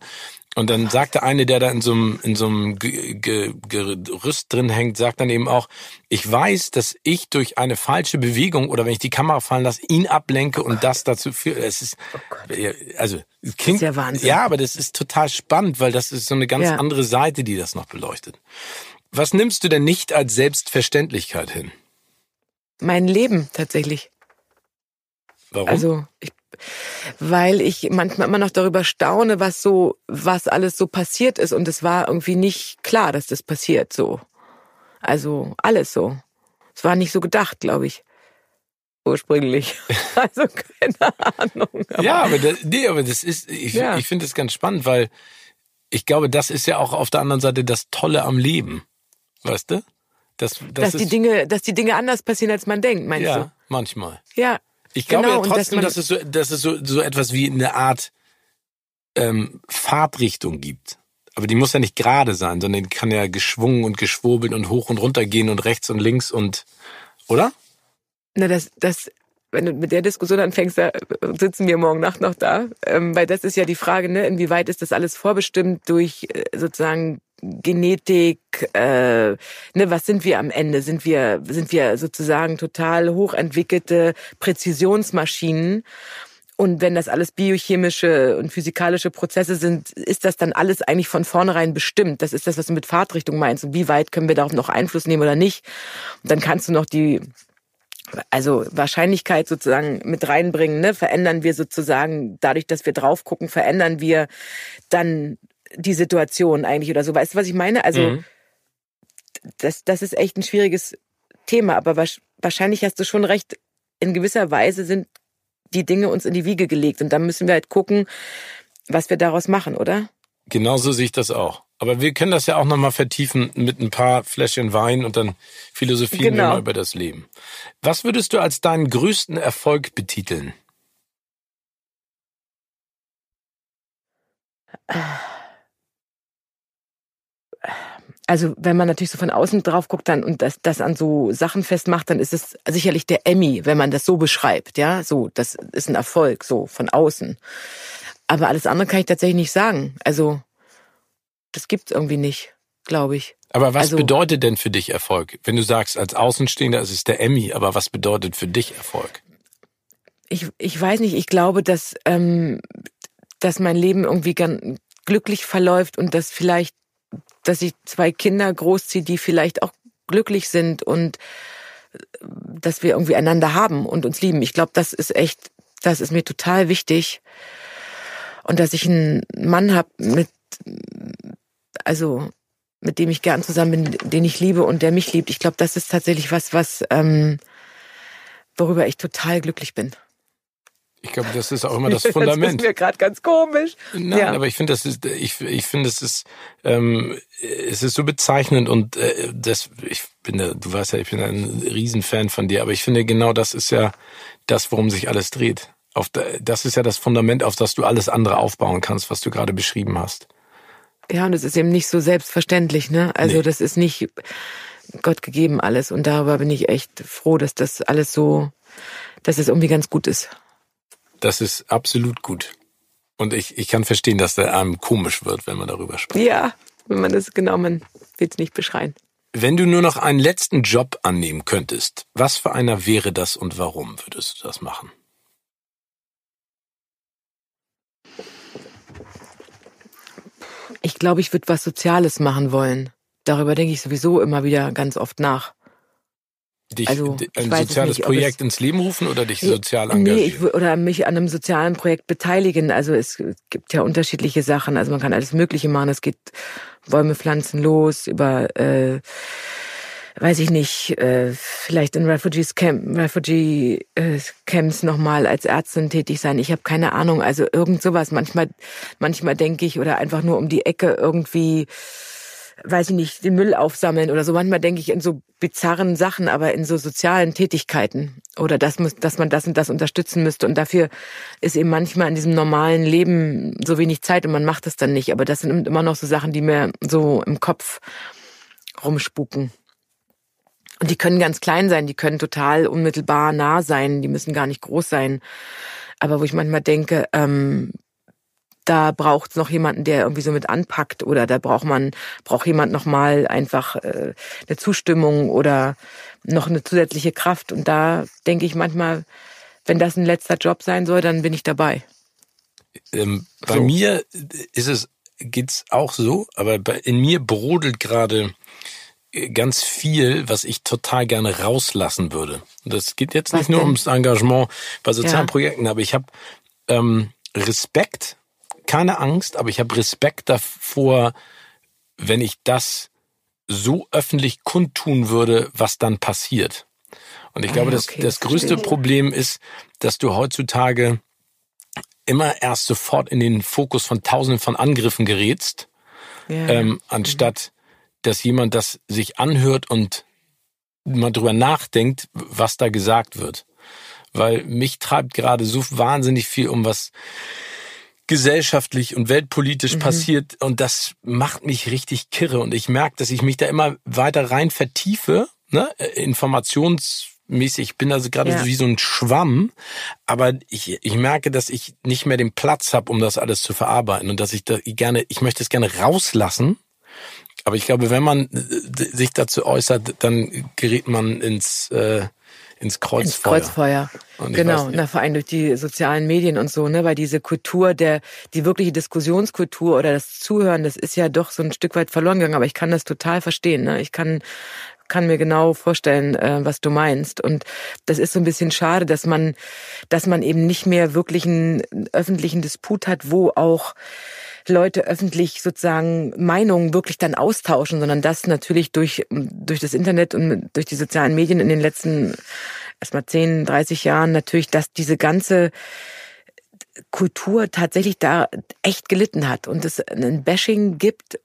Und dann sagt der eine, der da in so einem, in so einem Ge- Ge- Gerüst drin hängt, sagt dann eben auch, ich weiß, dass ich durch eine falsche Bewegung oder wenn ich die Kamera fallen lasse, ihn ablenke und das dazu führt. Es ist, ja, also, es klingt, ja Wahnsinn. ja, aber das ist total spannend, weil das ist so eine ganz Ja. andere Seite, die das noch beleuchtet. Was nimmst du denn nicht als Selbstverständlichkeit hin? Mein Leben tatsächlich. Warum? Also ich, weil ich manchmal immer noch darüber staune, was so, was alles so passiert ist und es war irgendwie nicht klar, dass das passiert so. Also alles so. Es war nicht so gedacht, glaube ich. Ursprünglich. Also keine Ahnung. Aber Ja, aber das, nee, aber das ist, ich, Ja. ich finde das ganz spannend, weil ich glaube, das ist ja auch auf der anderen Seite das Tolle am Leben. Weißt du? Das, das dass ist, die Dinge, dass die Dinge anders passieren, als man denkt, meinst ja, manchmal. du? Ja. Ich glaube Genau, ja dass trotzdem, man- dass es so, dass es so, so etwas wie eine Art ähm, Fahrtrichtung gibt. Aber die muss ja nicht gerade sein, sondern die kann ja geschwungen und geschwurbelt und hoch und runter gehen und rechts und links und, oder? Na, das, das, wenn du mit der Diskussion anfängst, da sitzen wir morgen Nacht noch da. Ähm, weil das ist ja die Frage, ne, inwieweit ist das alles vorbestimmt durch äh, sozusagen Genetik, äh, ne, was sind wir am Ende? Sind wir, sind wir sozusagen total hochentwickelte Präzisionsmaschinen? Und wenn das alles biochemische und physikalische Prozesse sind, ist das dann alles eigentlich von vornherein bestimmt? Das ist das, was du mit Fahrtrichtung meinst. Und wie weit können wir darauf noch Einfluss nehmen oder nicht? Und dann kannst du noch die also Wahrscheinlichkeit sozusagen mit reinbringen, ne? verändern wir sozusagen, dadurch, dass wir drauf gucken, verändern wir dann die Situation eigentlich oder so. Weißt du, was ich meine? Also Mhm. das, das ist echt ein schwieriges Thema, aber wahrscheinlich hast du schon recht, in gewisser Weise sind die Dinge uns in die Wiege gelegt und dann müssen wir halt gucken, was wir daraus machen, oder? Genauso sehe ich das auch. Aber wir können das ja auch nochmal vertiefen mit ein paar Fläschchen Wein und dann philosophieren wir Genau. mal über das Leben. Was würdest du als deinen größten Erfolg betiteln? Also wenn man natürlich so von außen drauf guckt dann und das, das an so Sachen festmacht, dann ist es sicherlich der Emmy, wenn man das so beschreibt, ja, so das ist ein Erfolg so von außen. Aber alles andere kann ich tatsächlich nicht sagen. Also das gibt's irgendwie nicht, glaube ich. Aber was Also- bedeutet denn für dich Erfolg? Wenn du sagst, als Außenstehender ist es der Emmy, aber was bedeutet für dich Erfolg? Ich, ich weiß nicht, ich glaube, dass, ähm, dass mein Leben irgendwie ganz glücklich verläuft und dass vielleicht, dass ich zwei Kinder großziehe, die vielleicht auch glücklich sind und äh, dass wir irgendwie einander haben und uns lieben. Ich glaube, das ist echt, das ist mir total wichtig. Und dass ich einen Mann habe mit, also mit dem ich gern zusammen bin, den ich liebe und der mich liebt. Ich glaube, das ist tatsächlich was, was ähm, worüber ich total glücklich bin. Ich glaube, das ist auch immer das Fundament. Das ist mir gerade ganz komisch. Nein, Ja. aber ich finde, das ist, ich, ich finde, es ist, ähm, es ist so bezeichnend und äh, das, ich bin, da, du weißt ja, ich bin ein Riesenfan von dir, aber ich finde, genau das ist ja das, worum sich alles dreht. Auf der, das ist ja das Fundament, auf das du alles andere aufbauen kannst, was du gerade beschrieben hast. Ja, und es ist eben nicht so selbstverständlich, ne? Also Nee. das ist nicht Gott gegeben alles. Und darüber bin ich echt froh, dass das alles so, dass es irgendwie ganz gut ist. Das ist absolut gut. Und ich, ich kann verstehen, dass der einem komisch wird, wenn man darüber spricht. Ja, wenn man das genau, man will es nicht beschreien. Wenn du nur noch einen letzten Job annehmen könntest, was für einer wäre das und warum würdest du das machen? Ich glaube, ich würde was Soziales machen wollen. Darüber denke ich sowieso immer wieder ganz oft nach. Dich also, ein soziales nicht, Projekt ins Leben rufen oder dich sozial engagieren? Nee, ich, oder mich an einem sozialen Projekt beteiligen. Also es gibt ja unterschiedliche Sachen. Also man kann alles Mögliche machen. Es geht Bäume pflanzen los, über äh, weiß ich nicht, äh, vielleicht in Refugees Camp, Refugee äh, Camps nochmal als Ärztin tätig sein. Ich habe keine Ahnung. Also irgend sowas. Manchmal, manchmal denke ich oder einfach nur um die Ecke irgendwie weiß ich nicht, den Müll aufsammeln oder so. Manchmal denke ich in so bizarren Sachen, aber in so sozialen Tätigkeiten oder dass, dass man das und das unterstützen müsste. Und dafür ist eben manchmal in diesem normalen Leben so wenig Zeit und man macht das dann nicht. Aber das sind immer noch so Sachen, die mir so im Kopf rumspuken. Und die können ganz klein sein, die können total unmittelbar nah sein, die müssen gar nicht groß sein. Aber wo ich manchmal denke, ähm, da braucht es noch jemanden, der irgendwie so mit anpackt oder da braucht man, braucht jemand nochmal einfach äh, eine Zustimmung oder noch eine zusätzliche Kraft. Und da denke ich manchmal, wenn das ein letzter Job sein soll, dann bin ich dabei. Ähm, bei so. mir ist es, geht's auch so, aber bei, in mir brodelt gerade ganz viel, was ich total gerne rauslassen würde. Das geht jetzt was nicht nur denn? ums Engagement bei sozialen ja. Projekten, aber ich habe ähm, Respekt keine Angst, aber ich habe Respekt davor, wenn ich das so öffentlich kundtun würde, was dann passiert. Und ich ah, glaube, okay, das, das größte Problem ist, dass du heutzutage immer erst sofort in den Fokus von Tausenden von Angriffen gerätst, ja. ähm, anstatt dass jemand das sich anhört und mal drüber nachdenkt, was da gesagt wird. Weil mich treibt gerade so wahnsinnig viel um was gesellschaftlich und weltpolitisch mhm. passiert und das macht mich richtig kirre und ich merke, dass ich mich da immer weiter rein vertiefe, ne? Äh, informationsmäßig, ich bin also gerade ja. wie so ein Schwamm, aber ich, ich merke, dass ich nicht mehr den Platz habe, um das alles zu verarbeiten und dass ich da gerne, ich möchte es gerne rauslassen, aber ich glaube, wenn man äh, sich dazu äußert, dann gerät man ins äh, ins Kreuzfeuer. Ins Kreuzfeuer. Genau, na, vor allem durch die sozialen Medien und so, ne, weil diese Kultur der, die wirkliche Diskussionskultur oder das Zuhören, das ist ja doch so ein Stück weit verloren gegangen, aber ich kann das total verstehen, ne. Ich kann, kann mir genau vorstellen, äh, was du meinst. Und das ist so ein bisschen schade, dass man, dass man eben nicht mehr wirklich einen öffentlichen Disput hat, wo auch Leute öffentlich sozusagen Meinungen wirklich dann austauschen, sondern das natürlich durch, durch das Internet und durch die sozialen Medien in den letzten erstmal 10, 30 Jahren natürlich, dass diese ganze Kultur tatsächlich da echt gelitten hat und es ein Bashing gibt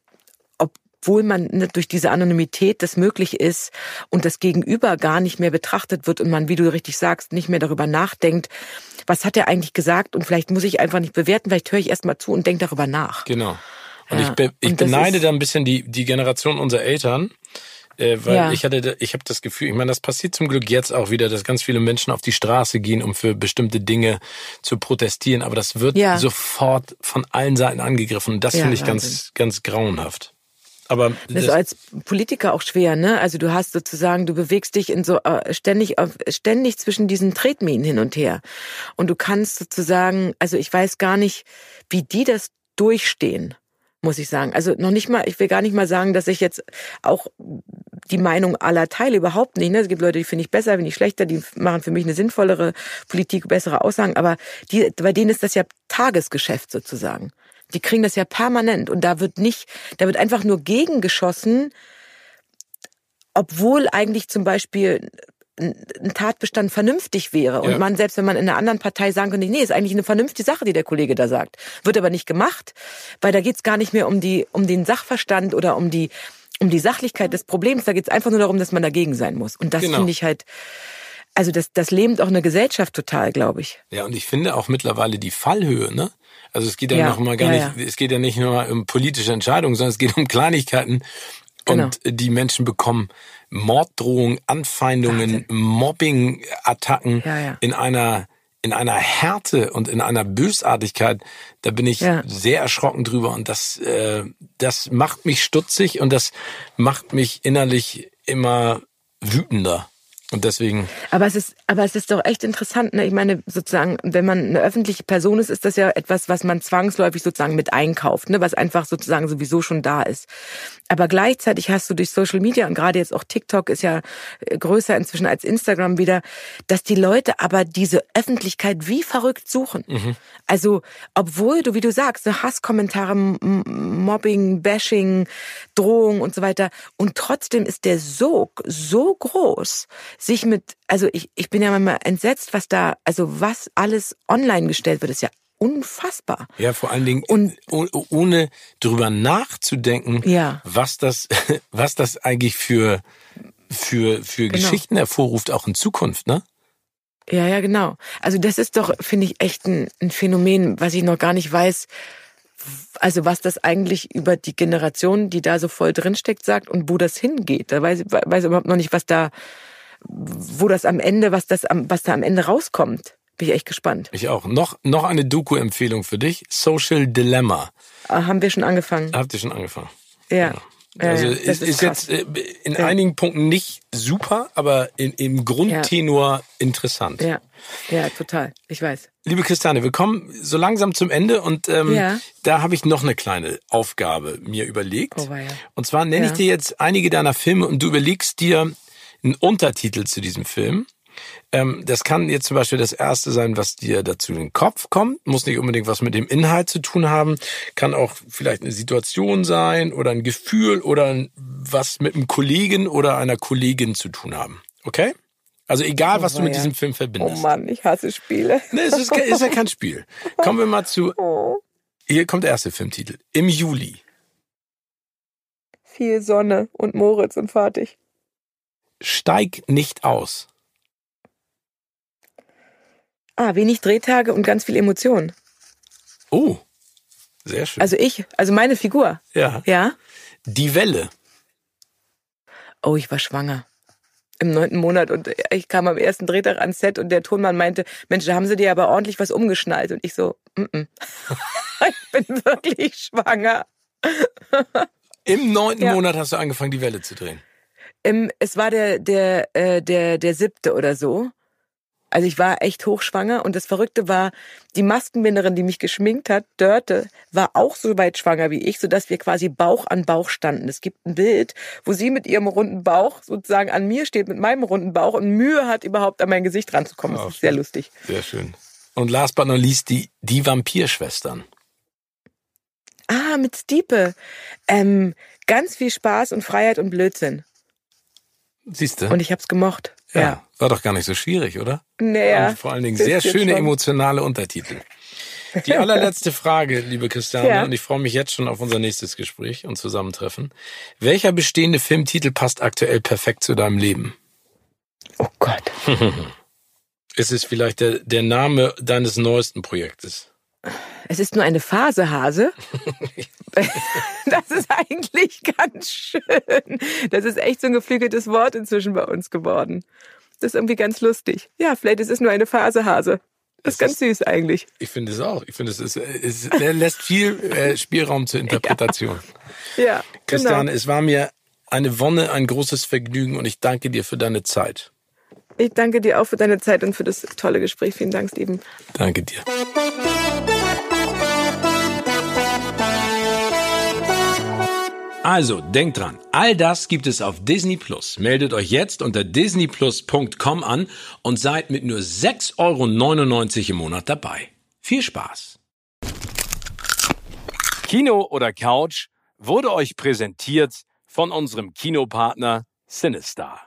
obwohl man durch diese Anonymität das möglich ist und das Gegenüber gar nicht mehr betrachtet wird und man, wie du richtig sagst, nicht mehr darüber nachdenkt, was hat er eigentlich gesagt und vielleicht muss ich einfach nicht bewerten, vielleicht höre ich erst mal zu und denke darüber nach. Genau. Und ja. ich, be ich und beneide da ein bisschen die, die Generation unserer Eltern, äh, weil ja. ich hatte, ich habe das Gefühl, ich meine, das passiert zum Glück jetzt auch wieder, dass ganz viele Menschen auf die Straße gehen, um für bestimmte Dinge zu protestieren, aber das wird ja. sofort von allen Seiten angegriffen und das finde ich Wahnsinn. ganz, ganz grauenhaft. Aber das ist als Politiker auch schwer, ne? Also du hast sozusagen, du bewegst dich in so äh, ständig auf, ständig zwischen diesen Tretminen hin und her. Und du kannst sozusagen, also ich weiß gar nicht, wie die das durchstehen, muss ich sagen. Also noch nicht mal, ich will gar nicht mal sagen, dass ich jetzt auch die Meinung aller teile, überhaupt nicht. Ne? Es gibt Leute, die finde ich besser, finde ich schlechter, die machen für mich eine sinnvollere Politik, bessere Aussagen, aber die, bei denen ist das ja Tagesgeschäft sozusagen. Die kriegen das ja permanent und da wird nicht, da wird einfach nur gegengeschossen, obwohl eigentlich zum Beispiel ein Tatbestand vernünftig wäre und ja. man selbst wenn man in einer anderen Partei sagen könnte, nee, ist eigentlich eine vernünftige Sache, die der Kollege da sagt, wird aber nicht gemacht, weil da geht's gar nicht mehr um die um den Sachverstand oder um die um die Sachlichkeit des Problems, da geht's einfach nur darum, dass man dagegen sein muss und das genau. finde ich halt also das das lähmt auch eine Gesellschaft total, glaube ich. Ja, und ich finde auch mittlerweile die Fallhöhe, ne? Also es geht ja, ja noch mal gar ja, nicht, ja. es geht ja nicht nur um politische Entscheidungen, sondern es geht um Kleinigkeiten. Genau. Und die Menschen bekommen Morddrohungen, Anfeindungen, Mobbing-Attacken in einer in einer Härte und in einer Bösartigkeit, da bin ich sehr erschrocken drüber und das äh, das macht mich stutzig und das macht mich innerlich immer wütender. Und deswegen. Aber es ist, aber es ist doch echt interessant, ne? Ich meine, sozusagen, wenn man eine öffentliche Person ist, ist das ja etwas, was man zwangsläufig sozusagen mit einkauft, ne? Was einfach sozusagen sowieso schon da ist. Aber gleichzeitig hast du durch Social Media und gerade jetzt auch TikTok ist ja äh, größer inzwischen als Instagram wieder, dass die Leute aber diese Öffentlichkeit wie verrückt suchen. Mhm. Also, obwohl du, wie du sagst, so Hasskommentare, Mobbing, Bashing, Drohung und so weiter. Und trotzdem ist der Sog so groß, sich mit, also ich, ich bin ja manchmal entsetzt, was da, also was alles online gestellt wird, ist ja unfassbar. Ja, vor allen Dingen und, ohne drüber nachzudenken, ja. was das, was das eigentlich für, für, für genau. Geschichten hervorruft, auch in Zukunft, ne? Ja, ja, genau. Also das ist doch, finde ich, echt ein, ein Phänomen, was ich noch gar nicht weiß, also was das eigentlich über die Generation, die da so voll drinsteckt, sagt und wo das hingeht. Da weiß, weiß ich überhaupt noch nicht, was da, wo das am Ende, was das am, was da am Ende rauskommt. Bin ich echt gespannt. Ich auch. Noch, noch eine Doku-Empfehlung für dich. Social Dilemma. Ah, haben wir schon angefangen? Habt ihr schon angefangen? Ja. ja. Also ist, ist, jetzt äh, in ja. einigen Punkten nicht super, aber in, im Grundtenor ja. interessant. Ja, ja, total. Ich weiß. Liebe Christiane, wir kommen so langsam zum Ende und ähm, ja. da habe ich noch eine kleine Aufgabe mir überlegt. Oh, ja. Und zwar nenne ich dir jetzt einige deiner Filme und du überlegst dir einen Untertitel zu diesem Film. Ähm, das kann jetzt zum Beispiel das erste sein, was dir dazu in den Kopf kommt. Muss nicht unbedingt was mit dem Inhalt zu tun haben. Kann auch vielleicht eine Situation sein oder ein Gefühl oder was mit einem Kollegen oder einer Kollegin zu tun haben. Okay? Also egal, was oh, du mit ja. diesem Film verbindest. Oh Mann, ich hasse Spiele. Nee, es ist, ist ja kein Spiel. Kommen wir mal zu. Oh. Hier kommt der erste Filmtitel. Im Juli. Viel Sonne und Moritz und fertig. Steig nicht aus. Ah, wenig Drehtage und ganz viel Emotion. Oh, sehr schön. Also ich, also meine Figur. Ja. Ja. Die Welle. Oh, ich war schwanger. Im neunten Monat und ich kam am ersten Drehtag ans Set und der Tonmann meinte, Mensch, da haben sie dir aber ordentlich was umgeschnallt. Und ich so, mm -mm. ich bin wirklich schwanger. Im neunten ja. Monat hast du angefangen, die Welle zu drehen. Im, es war der, der, äh, der, der siebte oder so. Also ich war echt hochschwanger und das Verrückte war, die Maskenbinderin, die mich geschminkt hat, Dörte, war auch so weit schwanger wie ich, sodass wir quasi Bauch an Bauch standen. Es gibt ein Bild, wo sie mit ihrem runden Bauch sozusagen an mir steht, mit meinem runden Bauch und Mühe hat, überhaupt an mein Gesicht ranzukommen. Das ist sehr lustig. Sehr schön. Und last but not least, die, die Vampirschwestern. Ah, mit Stiepe. Ähm, ganz viel Spaß und Freiheit und Blödsinn. Siehst du? Und ich hab's gemocht. Ja. ja. War doch gar nicht so schwierig, oder? Naja. Und vor allen Dingen sehr schöne schon. emotionale Untertitel. Die allerletzte Frage, liebe Christiane, ja. und ich freue mich jetzt schon auf unser nächstes Gespräch und Zusammentreffen. Welcher bestehende Filmtitel passt aktuell perfekt zu deinem Leben? Oh Gott. Ist es vielleicht der, der Name deines neuesten Projektes? Es ist nur eine Phase, Hase. das ist eigentlich ganz schön. Das ist echt so ein geflügeltes Wort inzwischen bei uns geworden. Das ist irgendwie ganz lustig. Ja, vielleicht ist es nur eine Phase, Hase. Das ist ganz süß eigentlich. Ich finde es auch. Ich finde es, ist, es lässt viel äh, Spielraum zur Interpretation. Ja, ja Christiane, genau. es war mir eine Wonne, ein großes Vergnügen und ich danke dir für deine Zeit. Ich danke dir auch für deine Zeit und für das tolle Gespräch. Vielen Dank, Steven. Danke dir. Also, denkt dran, all das gibt es auf Disney Plus. Meldet euch jetzt unter disneyplus.com an und seid mit nur 6,99 Euro im Monat dabei. Viel Spaß! Kino oder Couch wurde euch präsentiert von unserem Kinopartner Sinistar.